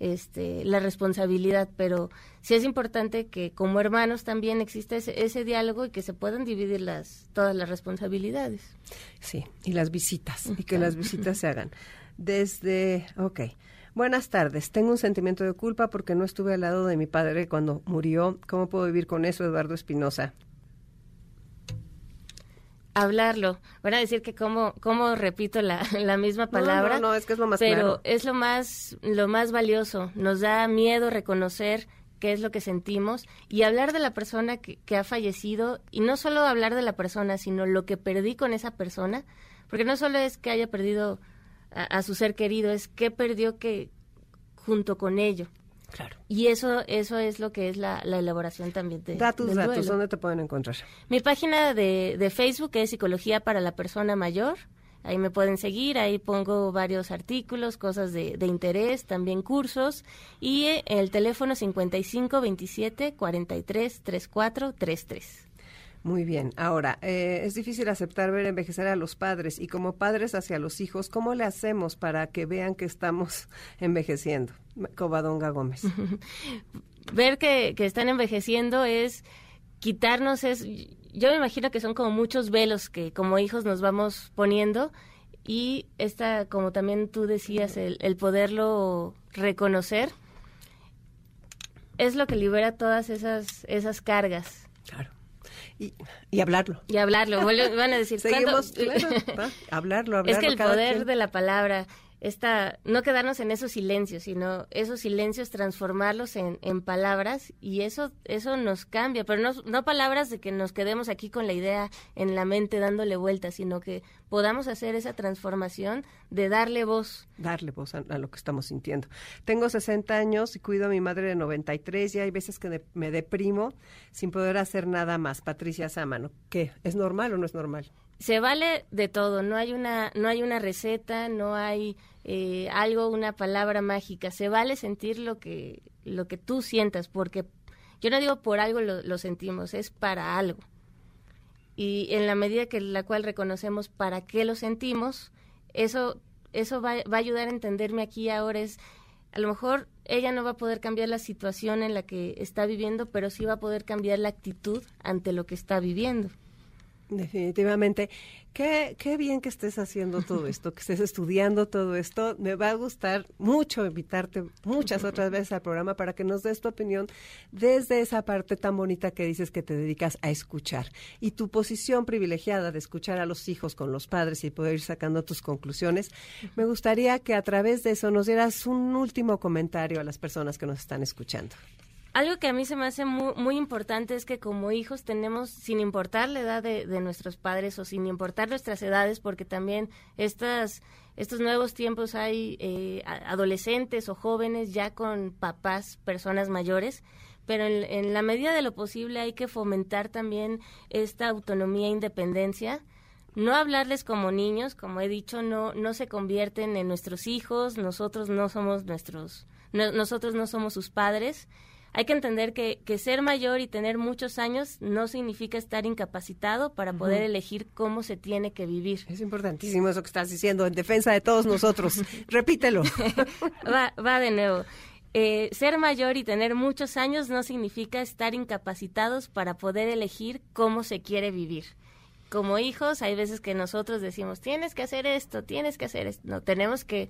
este, la responsabilidad, pero sí es importante que como hermanos también exista ese, diálogo y que se puedan dividir las, todas las responsabilidades. Sí, y las visitas, y que las visitas se hagan. Desde, ok, buenas tardes, tengo un sentimiento de culpa porque no estuve al lado de mi padre cuando murió. ¿Cómo puedo vivir con eso, Eduardo Espinosa? Hablarlo. Van a decir que como, como repito la, la misma palabra. No, no, es que es lo más Pero es lo más, lo más valioso. Nos da miedo reconocer qué es lo que sentimos y hablar de la persona que, ha fallecido y no solo hablar de la persona, sino lo que perdí con esa persona, porque no solo es que haya perdido a, su ser querido, es que perdió que junto con ello. Claro. Y eso, eso es lo que es la, elaboración también de. Da tus datos, ¿dónde te pueden encontrar? Mi página de, de Facebook es Psicología para la Persona Mayor. Ahí me pueden seguir, ahí pongo varios artículos, cosas de, interés, también cursos y el teléfono 55 27 43 34 33. Muy bien. Ahora, eh, es difícil aceptar ver envejecer a los padres y como padres hacia los hijos, ¿cómo le hacemos para que vean que estamos envejeciendo? Covadonga Gómez. ver que, que están envejeciendo es quitarnos es yo me imagino que son como muchos velos que como hijos nos vamos poniendo y esta, como también tú decías, el, el poderlo reconocer es lo que libera todas esas, esas cargas. Claro. Y, y, hablarlo. Y hablarlo. Van a decir, Seguimos, hablarlo, hablarlo. Es que el poder de la palabra, esta, no quedarnos en esos silencios, sino esos silencios transformarlos en, en palabras y eso, eso nos cambia, pero no, no, palabras de que nos quedemos aquí con la idea en la mente dándole vueltas, sino que podamos hacer esa transformación de darle voz. Darle voz a, lo que estamos sintiendo. Tengo 60 años y cuido a mi madre de 93 y hay veces que me deprimo sin poder hacer nada más. Patricia Sámano, ¿qué? ¿Es normal o no es normal? Se vale de todo, no hay una, no hay una receta, no hay eh, algo, una palabra mágica, se vale sentir lo que, lo que tú sientas, porque yo no digo por algo lo, sentimos, es para algo. Y en la medida que la cual reconocemos para qué lo sentimos, eso, eso va, va a ayudar a entenderme aquí ahora es, a lo mejor ella no va a poder cambiar la situación en la que está viviendo, pero sí va a poder cambiar la actitud ante lo que está viviendo. Definitivamente. Qué, qué bien que estés haciendo todo esto, que estés estudiando todo esto. Me va a gustar mucho invitarte muchas otras veces al programa para que nos des tu opinión desde esa parte tan bonita que dices que te dedicas a escuchar. Y tu posición privilegiada de escuchar a los hijos con los padres y poder ir sacando tus conclusiones. Me gustaría que a través de eso nos dieras un último comentario a las personas que nos están escuchando. Algo que a mí se me hace muy, importante es que como hijos tenemos, sin importar la edad de, nuestros padres o sin importar nuestras edades, porque también estas, estos nuevos tiempos hay eh, adolescentes o jóvenes ya con papás, personas mayores, pero en, la medida de lo posible hay que fomentar también esta autonomía e independencia. No hablarles como niños, como he dicho, no, no se convierten en nuestros hijos, nosotros no somos nuestros, nosotros no somos sus padres hay que entender que, que, ser mayor y tener muchos años no significa estar incapacitado para poder elegir cómo se tiene que vivir. Es importantísimo eso que estás diciendo en defensa de todos nosotros. Repítelo. va, va de nuevo. Eh, ser mayor y tener muchos años no significa estar incapacitados para poder elegir cómo se quiere vivir. Como hijos, hay veces que nosotros decimos, tienes que hacer esto, tienes que hacer esto. No, tenemos que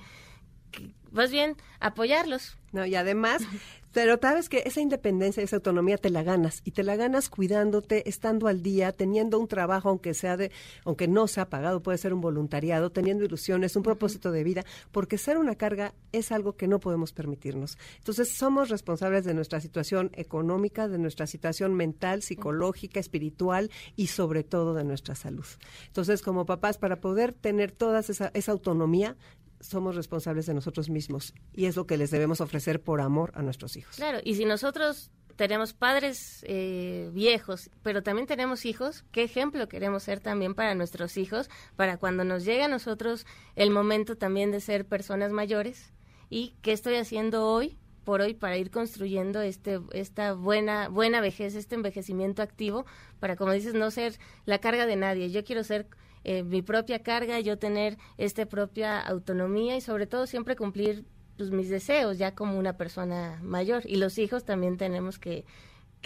más bien apoyarlos. No, y además pero sabes que esa independencia, esa autonomía te la ganas y te la ganas cuidándote, estando al día, teniendo un trabajo aunque sea de aunque no sea pagado, puede ser un voluntariado, teniendo ilusiones, un propósito de vida, porque ser una carga es algo que no podemos permitirnos. Entonces, somos responsables de nuestra situación económica, de nuestra situación mental, psicológica, espiritual y sobre todo de nuestra salud. Entonces, como papás para poder tener toda esa, esa autonomía, somos responsables de nosotros mismos y es lo que les debemos ofrecer por amor a nuestros hijos. Claro, y si nosotros tenemos padres eh, viejos, pero también tenemos hijos, ¿qué ejemplo queremos ser también para nuestros hijos, para cuando nos llegue a nosotros el momento también de ser personas mayores? ¿Y qué estoy haciendo hoy por hoy para ir construyendo este esta buena buena vejez, este envejecimiento activo para como dices no ser la carga de nadie. Yo quiero ser eh, mi propia carga, yo tener esta propia autonomía y sobre todo siempre cumplir pues, mis deseos ya como una persona mayor. Y los hijos también tenemos que,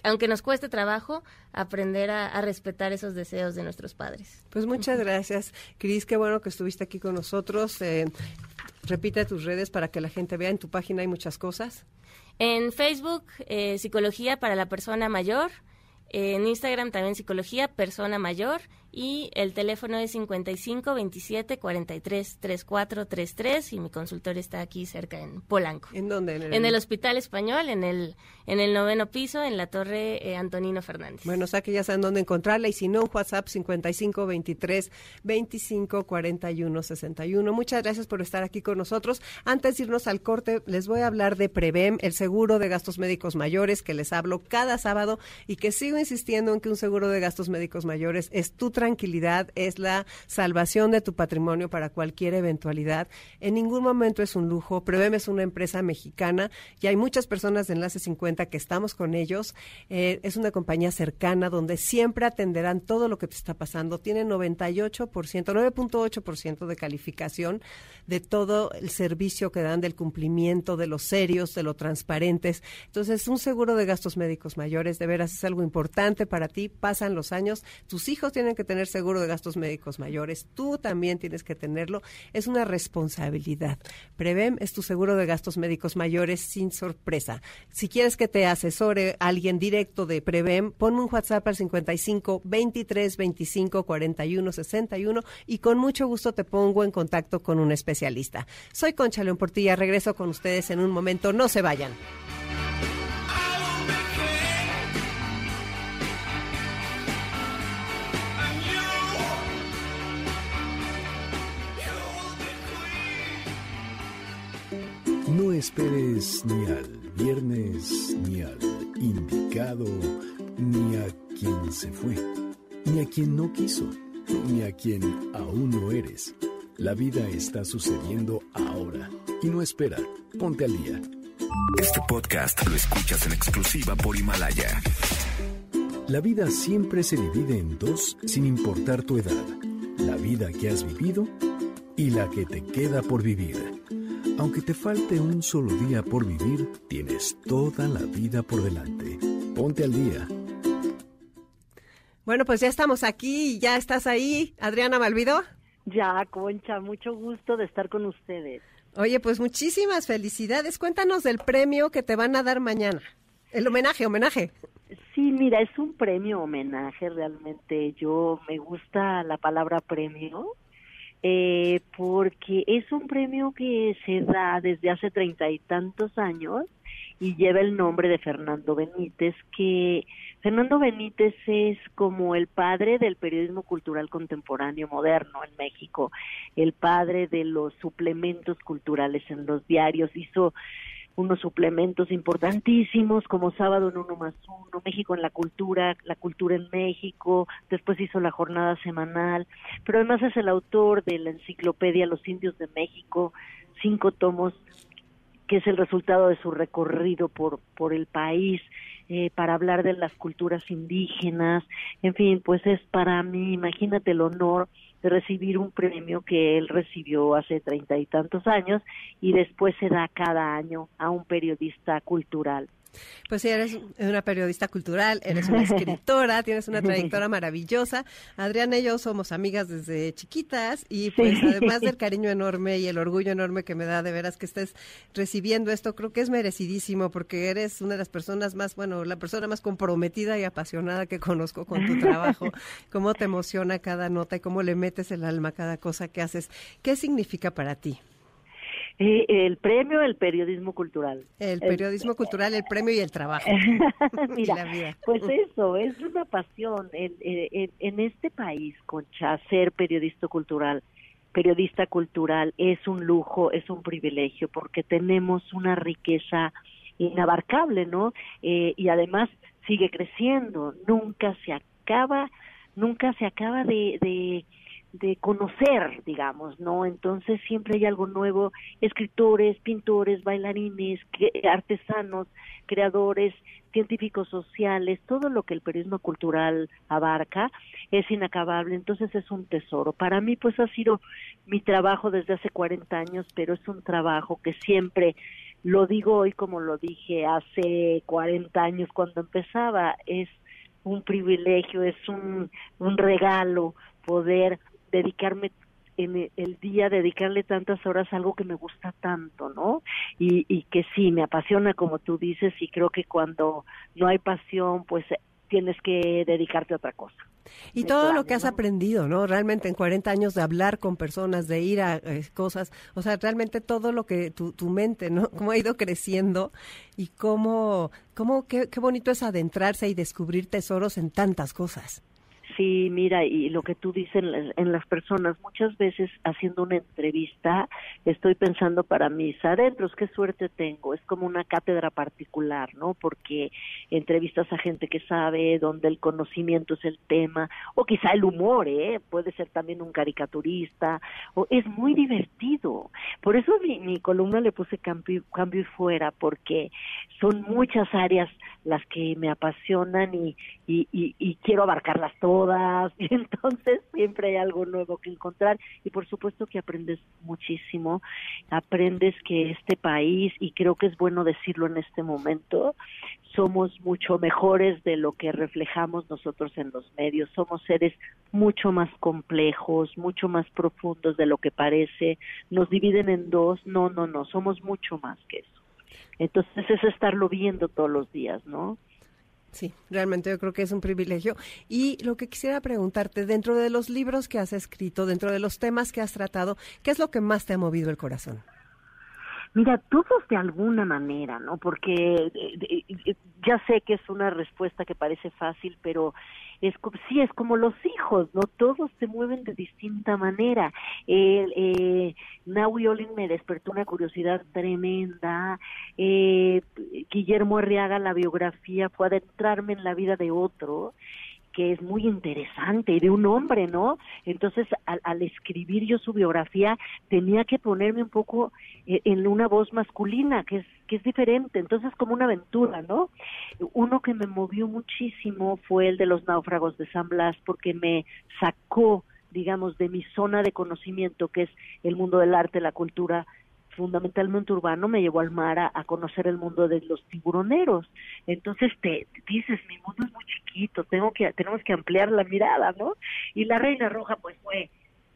aunque nos cueste trabajo, aprender a, respetar esos deseos de nuestros padres. Pues muchas gracias, Cris, qué bueno que estuviste aquí con nosotros. Eh, repite tus redes para que la gente vea, en tu página hay muchas cosas. En Facebook, eh, Psicología para la Persona Mayor. En Instagram también Psicología Persona Mayor y el teléfono es 55 27 43 34 33 y mi consultorio está aquí cerca en Polanco. ¿En dónde? En el, Hospital Español, en el en el noveno piso, en la Torre eh, Antonino Fernández. Bueno, o sea que ya saben dónde encontrarla y si no, WhatsApp 55 23 25 41 61. Muchas gracias por estar aquí con nosotros. Antes de irnos al corte, les voy a hablar de Prevem, el seguro de gastos médicos mayores que les hablo cada sábado y que sigo insistiendo en que un seguro de gastos médicos mayores es tu tranquilidad, es la salvación de tu patrimonio para cualquier eventualidad. En ningún momento es un lujo. Prevem es una empresa mexicana y hay muchas personas de Enlace 50 que estamos con ellos. Eh, es una compañía cercana donde siempre atenderán todo lo que te está pasando. Tiene 98%, 9.8% de calificación de todo el servicio que dan, del cumplimiento, de los serios, de lo transparentes. Entonces, un seguro de gastos médicos mayores de veras es algo importante para ti. Pasan los años, tus hijos tienen que tener seguro de gastos médicos mayores, tú también tienes que tenerlo. Es una responsabilidad. Prevem es tu seguro de gastos médicos mayores sin sorpresa. Si quieres que te asesore alguien directo de Prevem, ponme un WhatsApp al 55 23 25 41 61 y con mucho gusto te pongo en contacto con un especialista. Soy Concha León Portilla, regreso con ustedes en un momento, no se vayan. No esperes ni al viernes, ni al indicado, ni a quien se fue, ni a quien no quiso, ni a quien aún no eres. La vida está sucediendo ahora y no espera. Ponte al día. Este podcast lo escuchas en exclusiva por Himalaya. La vida siempre se divide en dos sin importar tu edad. La vida que has vivido y la que te queda por vivir. Aunque te falte un solo día por vivir, tienes toda la vida por delante. Ponte al día. Bueno, pues ya estamos aquí, ya estás ahí, Adriana Malvido. Ya, Concha, mucho gusto de estar con ustedes. Oye, pues muchísimas felicidades. Cuéntanos del premio que te van a dar mañana. El homenaje, homenaje. Sí, mira, es un premio homenaje realmente. Yo me gusta la palabra premio eh, porque es un premio que se da desde hace treinta y tantos años y lleva el nombre de Fernando Benítez, que Fernando Benítez es como el padre del periodismo cultural contemporáneo moderno en México, el padre de los suplementos culturales en los diarios, hizo unos suplementos importantísimos como Sábado en Uno más Uno, México en la Cultura, La Cultura en México, después hizo la jornada semanal, pero además es el autor de la enciclopedia Los Indios de México, cinco tomos que es el resultado de su recorrido por, por el país, eh, para hablar de las culturas indígenas, en fin, pues es para mí, imagínate el honor de recibir un premio que él recibió hace treinta y tantos años y después se da cada año a un periodista cultural. Pues sí, eres una periodista cultural, eres una escritora, tienes una trayectoria maravillosa. Adriana y yo somos amigas desde chiquitas y pues además del cariño enorme y el orgullo enorme que me da de veras que estés recibiendo esto, creo que es merecidísimo porque eres una de las personas más, bueno, la persona más comprometida y apasionada que conozco con tu trabajo. cómo te emociona cada nota y cómo le metes el alma a cada cosa que haces. ¿Qué significa para ti? Eh, el premio, el periodismo cultural. El periodismo cultural, el premio y el trabajo. Mira, pues eso, es una pasión. En, en, este país, Concha, ser periodista cultural, periodista cultural es un lujo, es un privilegio, porque tenemos una riqueza inabarcable, ¿no? Eh, y además sigue creciendo, nunca se acaba, nunca se acaba de, de de conocer, digamos, ¿no? Entonces siempre hay algo nuevo, escritores, pintores, bailarines, artesanos, creadores, científicos sociales, todo lo que el periodismo cultural abarca es inacabable, entonces es un tesoro. Para mí pues ha sido mi trabajo desde hace 40 años, pero es un trabajo que siempre lo digo hoy como lo dije hace 40 años cuando empezaba, es un privilegio, es un, un regalo poder dedicarme en el día, dedicarle tantas horas a algo que me gusta tanto, ¿no? Y, y que sí, me apasiona como tú dices y creo que cuando no hay pasión, pues tienes que dedicarte a otra cosa. Y todo lo que has aprendido, ¿no? Realmente en 40 años de hablar con personas, de ir a eh, cosas, o sea, realmente todo lo que tu, tu mente, ¿no? Cómo ha ido creciendo y cómo, cómo qué, qué bonito es adentrarse y descubrir tesoros en tantas cosas. Sí, mira, y lo que tú dices en, las personas, muchas veces haciendo una entrevista, estoy pensando para mis adentros, qué suerte tengo, es como una cátedra particular, ¿no? Porque entrevistas a gente que sabe, donde el conocimiento es el tema, o quizá el humor, ¿eh? Puede ser también un caricaturista, o es muy divertido. Por eso mi, columna le puse cambio, cambio y fuera, porque son muchas áreas las que me apasionan y, y, y quiero abarcarlas todas y entonces siempre hay algo nuevo que encontrar. Y por supuesto que aprendes muchísimo, aprendes que este país, y creo que es bueno decirlo en este momento, somos mucho mejores de lo que reflejamos nosotros en los medios, somos seres mucho más complejos, mucho más profundos de lo que parece, nos dividen en dos, no, no, no, somos mucho más que eso. Entonces es estarlo viendo todos los días, ¿no? Sí, realmente yo creo que es un privilegio. Y lo que quisiera preguntarte, dentro de los libros que has escrito, dentro de los temas que has tratado, ¿qué es lo que más te ha movido el corazón? Mira, todos de alguna manera, ¿no? Porque eh, eh, ya sé que es una respuesta que parece fácil, pero es sí es como los hijos no todos se mueven de distinta manera. Eh, eh, Naui Olin me despertó una curiosidad tremenda. Eh, Guillermo Arriaga la biografía fue adentrarme en la vida de otro que es muy interesante y de un hombre, ¿no? Entonces, al, escribir yo su biografía, tenía que ponerme un poco eh, en una voz masculina, que es, que es diferente, entonces como una aventura, ¿no? Uno que me movió muchísimo fue el de los náufragos de San Blas, porque me sacó digamos, de mi zona de conocimiento, que es el mundo del arte, la cultura, fundamentalmente urbano, me llevó al mar a, conocer el mundo de los tiburoneros. Entonces te, dices, mi mundo es muy chiquito, tengo que, tenemos que ampliar la mirada, ¿no? Y la Reina Roja, pues fue,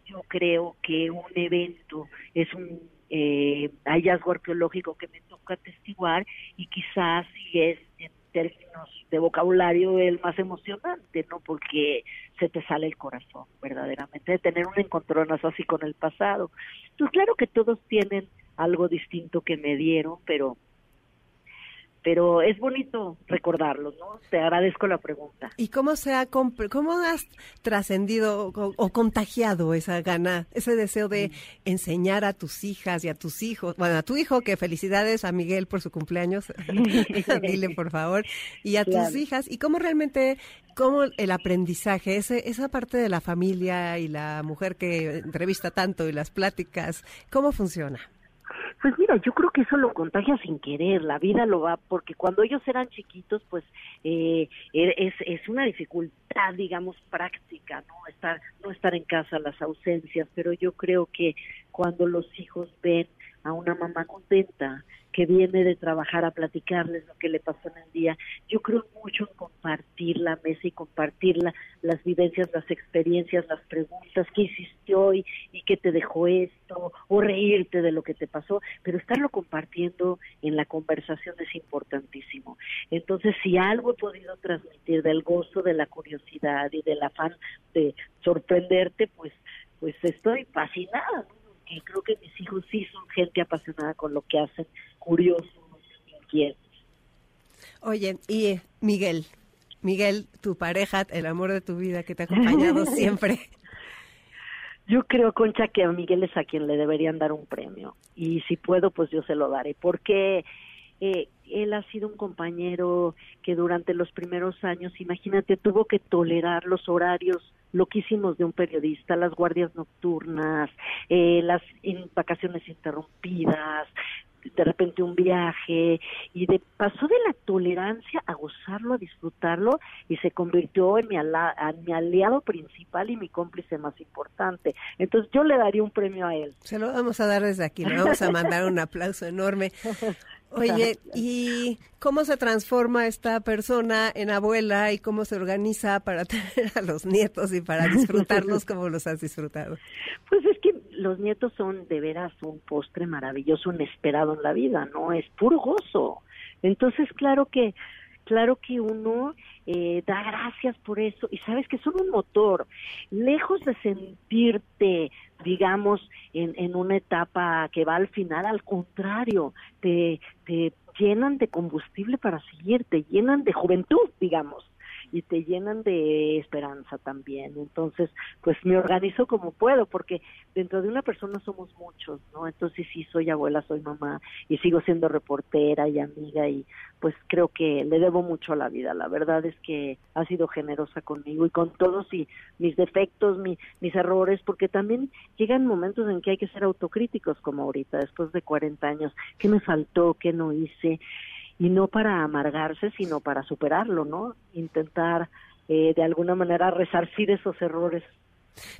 yo creo que un evento, es un eh, hallazgo arqueológico que me toca atestiguar y quizás si es en términos de vocabulario el más emocionante, ¿no? Porque se te sale el corazón, verdaderamente, de tener un encontronazo así con el pasado. Pues claro que todos tienen algo distinto que me dieron, pero pero es bonito recordarlo, ¿no? Te agradezco la pregunta. ¿Y cómo se ha cómo has trascendido o, contagiado esa gana, ese deseo de enseñar a tus hijas y a tus hijos, bueno, a tu hijo que felicidades a Miguel por su cumpleaños, dile por favor, y a tus hijas y cómo realmente cómo el aprendizaje, ese, esa parte de la familia y la mujer que entrevista tanto y las pláticas, ¿cómo funciona? Pues mira, yo creo que eso lo contagia sin querer, la vida lo va, porque cuando ellos eran chiquitos, pues eh, er, es, es una dificultad, digamos, práctica, ¿no? Estar, no estar en casa, las ausencias, pero yo creo que cuando los hijos ven a una mamá contenta, que viene de trabajar a platicarles lo que le pasó en el día. Yo creo mucho en compartir la mesa y compartir las vivencias, las experiencias, las preguntas, qué hiciste hoy y qué te dejó esto, o reírte de lo que te pasó, pero estarlo compartiendo en la conversación es importantísimo. Entonces, si algo he podido transmitir del gozo, de la curiosidad y del afán de sorprenderte, pues, pues estoy fascinada. Y creo que mis hijos sí son gente apasionada con lo que hacen, curiosos, inquietos. Oye, y Miguel, Miguel, tu pareja, el amor de tu vida que te ha acompañado siempre. Yo creo, Concha, que a Miguel es a quien le deberían dar un premio. Y si puedo, pues yo se lo daré. Porque eh, él ha sido un compañero que durante los primeros años, imagínate, tuvo que tolerar los horarios loquísimos de un periodista, las guardias nocturnas, eh, las vacaciones interrumpidas, de repente un viaje y de pasó de la tolerancia a gozarlo, a disfrutarlo y se convirtió en mi, mi aliado principal y mi cómplice más importante. Entonces yo le daría un premio a él. Se lo vamos a dar desde aquí, le vamos a mandar un aplauso enorme. Oye, ¿y cómo se transforma esta persona en abuela y cómo se organiza para tener a los nietos y para disfrutarlos como los has disfrutado? Pues es que los nietos son de veras un postre maravilloso, un esperado en la vida, ¿no? Es puro gozo. Entonces, claro que claro que uno eh, da gracias por eso y sabes que son un motor. Lejos de sentirte, digamos, en, en una etapa que va al final, al contrario, te, te llenan de combustible para seguir, te llenan de juventud, digamos y te llenan de esperanza también. Entonces, pues me organizo como puedo, porque dentro de una persona somos muchos, ¿no? Entonces sí, soy abuela, soy mamá y sigo siendo reportera y amiga y pues creo que le debo mucho a la vida. La verdad es que ha sido generosa conmigo y con todos y mis defectos, mis errores, porque también llegan momentos en que hay que ser autocríticos como ahorita, después de 40 años. ¿Qué me faltó? ¿Qué no hice? Y no para amargarse, sino para superarlo, ¿no? Intentar eh, de alguna manera resarcir esos errores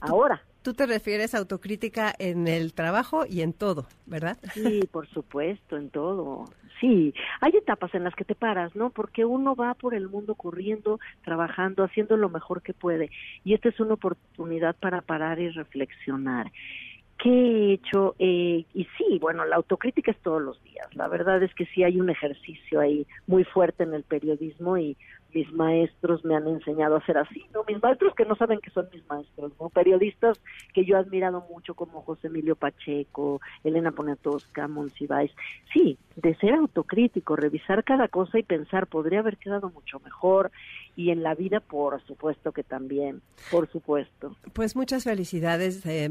ahora. Tú te refieres a autocrítica en el trabajo y en todo, ¿verdad? Sí, por supuesto, en todo. Sí, hay etapas en las que te paras, ¿no? Porque uno va por el mundo corriendo, trabajando, haciendo lo mejor que puede. Y esta es una oportunidad para parar y reflexionar. ¿Qué he hecho? Eh, y sí, bueno, la autocrítica es todos los días. La verdad es que sí hay un ejercicio ahí muy fuerte en el periodismo y mis maestros me han enseñado a hacer así, ¿no? Mis maestros que no saben que son mis maestros, ¿no? Periodistas que yo he admirado mucho como José Emilio Pacheco, Elena Poniatowska, Monsiváis. Sí, de ser autocrítico, revisar cada cosa y pensar, podría haber quedado mucho mejor, y en la vida, por supuesto que también, por supuesto. Pues muchas felicidades. Eh,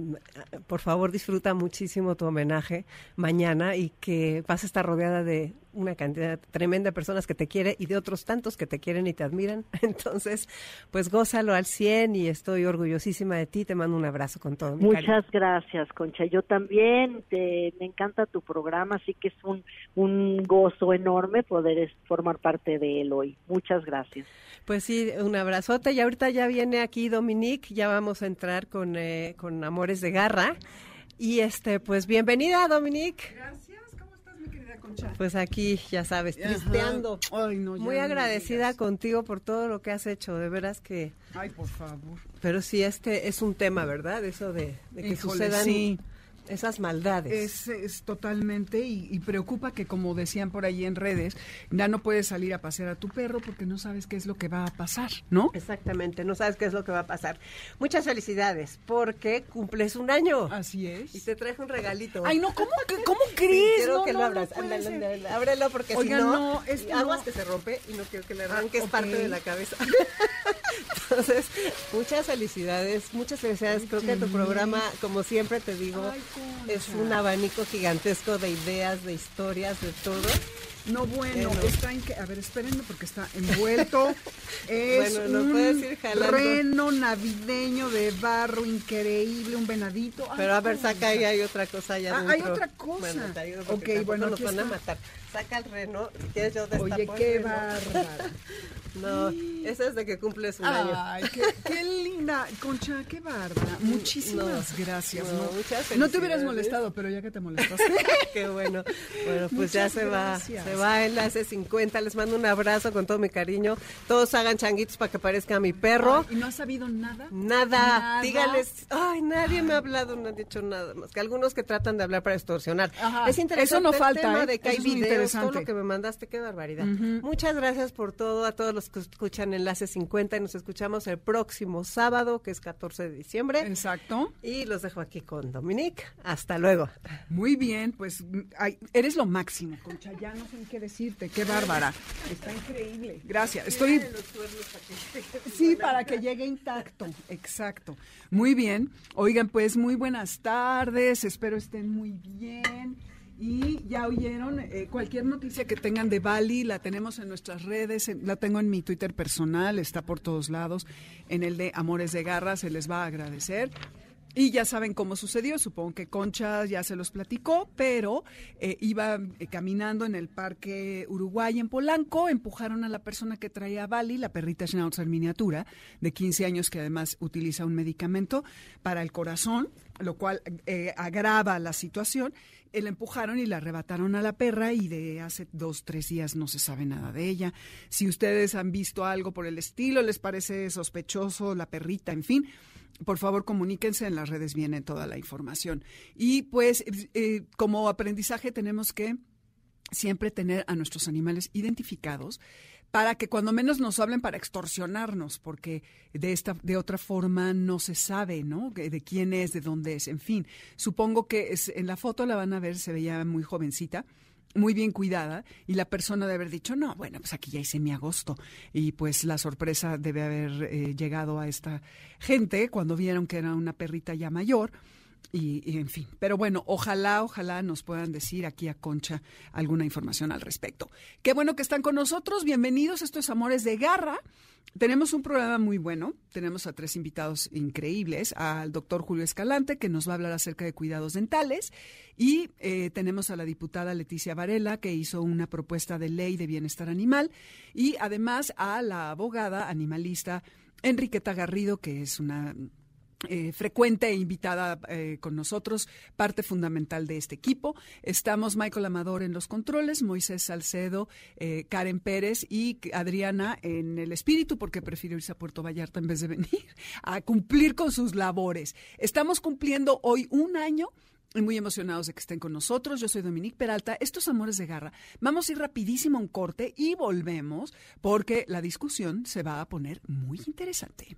por favor, disfruta muchísimo tu homenaje mañana y que vas a estar rodeada de una cantidad tremenda de personas que te quieren y de otros tantos que te quieren y te admiran. Entonces, pues gózalo al 100 y estoy orgullosísima de ti. Te mando un abrazo con todo mi Muchas gracias, Concha. Yo también, te, me encanta tu programa, así que es un, un gozo enorme poder formar parte de él hoy. Muchas gracias. Pues sí, un abrazote. Y ahorita ya viene aquí Dominique, ya vamos a entrar con, eh, con Amores de Garra. Y este, pues bienvenida, Dominique. Gracias. ¿Cómo estás, mi querida Concha? Pues aquí, ya sabes, tristeando. Ay, no, Muy agradecida contigo por todo lo que has hecho, de veras que... Ay, por favor. Pero sí, este es un tema, ¿verdad? Eso de, que sucedan... Sí esas maldades. Es, totalmente y, preocupa que como decían por ahí en redes, ya no puedes salir a pasear a tu perro porque no sabes qué es lo que va a pasar, ¿no? Exactamente, no sabes qué es lo que va a pasar. Muchas felicidades porque cumples un año. Así es. Y te traje un regalito. Ay, no, ¿cómo, cómo crees? quiero que lo abras. ábrelo porque si no, no aguas que se rompe y no quiero que le arranques ah, parte de la cabeza. Entonces, muchas felicidades, muchas felicidades. Creo que tu programa, como siempre te digo, es un abanico gigantesco de ideas, de historias, de todo. No, bueno, está en que, a ver, espérenme porque está envuelto. es bueno, un ir reno navideño de barro increíble, un venadito. Pero a ver, saca ahí, hay otra cosa allá ah, hay otra cosa. Bueno, te ayudo ok, bueno, nos van a matar. Saca el reno, si quieres yo destapo Oye, qué bárbara. No, esa es de que cumples un año. Ay, qué, linda. Concha, qué bárbara. Muchísimas gracias. No, no, te hubieras molestado, pero ya que te molestaste. qué bueno. Bueno, pues ya se va. Se va en la S50. Les mando un abrazo con todo mi cariño. Todos hagan changuitos para que parezca mi perro. ¿Y no has sabido nada? Nada. Dígales. Ay, nadie me ha hablado, no ha dicho nada más. Que algunos que tratan de hablar para extorsionar. Es interesante. Eso no falta. Tema ¿eh? de que hay videos, todo lo que me mandaste, qué barbaridad. Muchas gracias por todo a todos los que escuchan Enlace 50 y nos escuchamos el próximo sábado, que es 14 de diciembre. Exacto. Y los dejo aquí con Dominique. Hasta luego. Muy bien, pues eres lo máximo, Concha. Ya no sé qué decirte. Qué bárbara. Está increíble. Gracias. Estoy. Sí, para que llegue intacto. Exacto. Muy bien. Oigan, pues muy buenas tardes. Espero estén muy bien. Y ya oyeron, eh, cualquier noticia que tengan de Bali la tenemos en nuestras redes, la tengo en mi Twitter personal, está por todos lados, en el de Amores de Garra, se les va a agradecer. Y ya saben cómo sucedió, supongo que Concha ya se los platicó, pero eh, iba eh, caminando en el Parque Uruguay en Polanco, empujaron a la persona que traía a Bali, la perrita Schnauzer miniatura, de 15 años que además utiliza un medicamento para el corazón, lo cual agrava la situación la empujaron y la arrebataron a la perra y de hace dos, tres días no se sabe nada de ella. Si ustedes han visto algo por el estilo, les parece sospechoso la perrita, en fin, por favor comuníquense, en las redes viene toda la información. Y pues eh, como aprendizaje tenemos que siempre tener a nuestros animales identificados para que cuando menos nos hablen para extorsionarnos, porque de esta de otra forma no se sabe, ¿no? De quién es, de dónde es, en fin. Supongo que en la foto la van a ver, se veía muy jovencita muy bien cuidada y la persona debe haber dicho, no, bueno, pues aquí ya hice mi agosto. Y pues la sorpresa debe haber eh, llegado a esta gente cuando vieron que era una perrita ya mayor y, en fin, pero bueno, ojalá, ojalá nos puedan decir aquí a Concha alguna información al respecto. Qué bueno que están con nosotros, bienvenidos, esto es Amores de Garra. Tenemos un programa muy bueno, tenemos a tres invitados increíbles, al doctor Julio Escalante, que nos va a hablar acerca de cuidados dentales, y eh, tenemos a la diputada Leticia Varela, que hizo una propuesta de ley de bienestar animal, y además a la abogada animalista Enriqueta Garrido, que es una eh, frecuente e invitada eh, con nosotros, parte fundamental de este equipo. Estamos Michael Amador en los controles, Moisés Salcedo, eh, Karen Pérez y Adriana en el espíritu, porque prefiero irse a Puerto Vallarta en vez de venir a cumplir con sus labores. Estamos cumpliendo hoy un año muy emocionados de que estén con nosotros. Yo soy Dominique Peralta. Estos Amores de Garra. Vamos a ir rapidísimo a un corte y volvemos porque la discusión se va a poner muy interesante.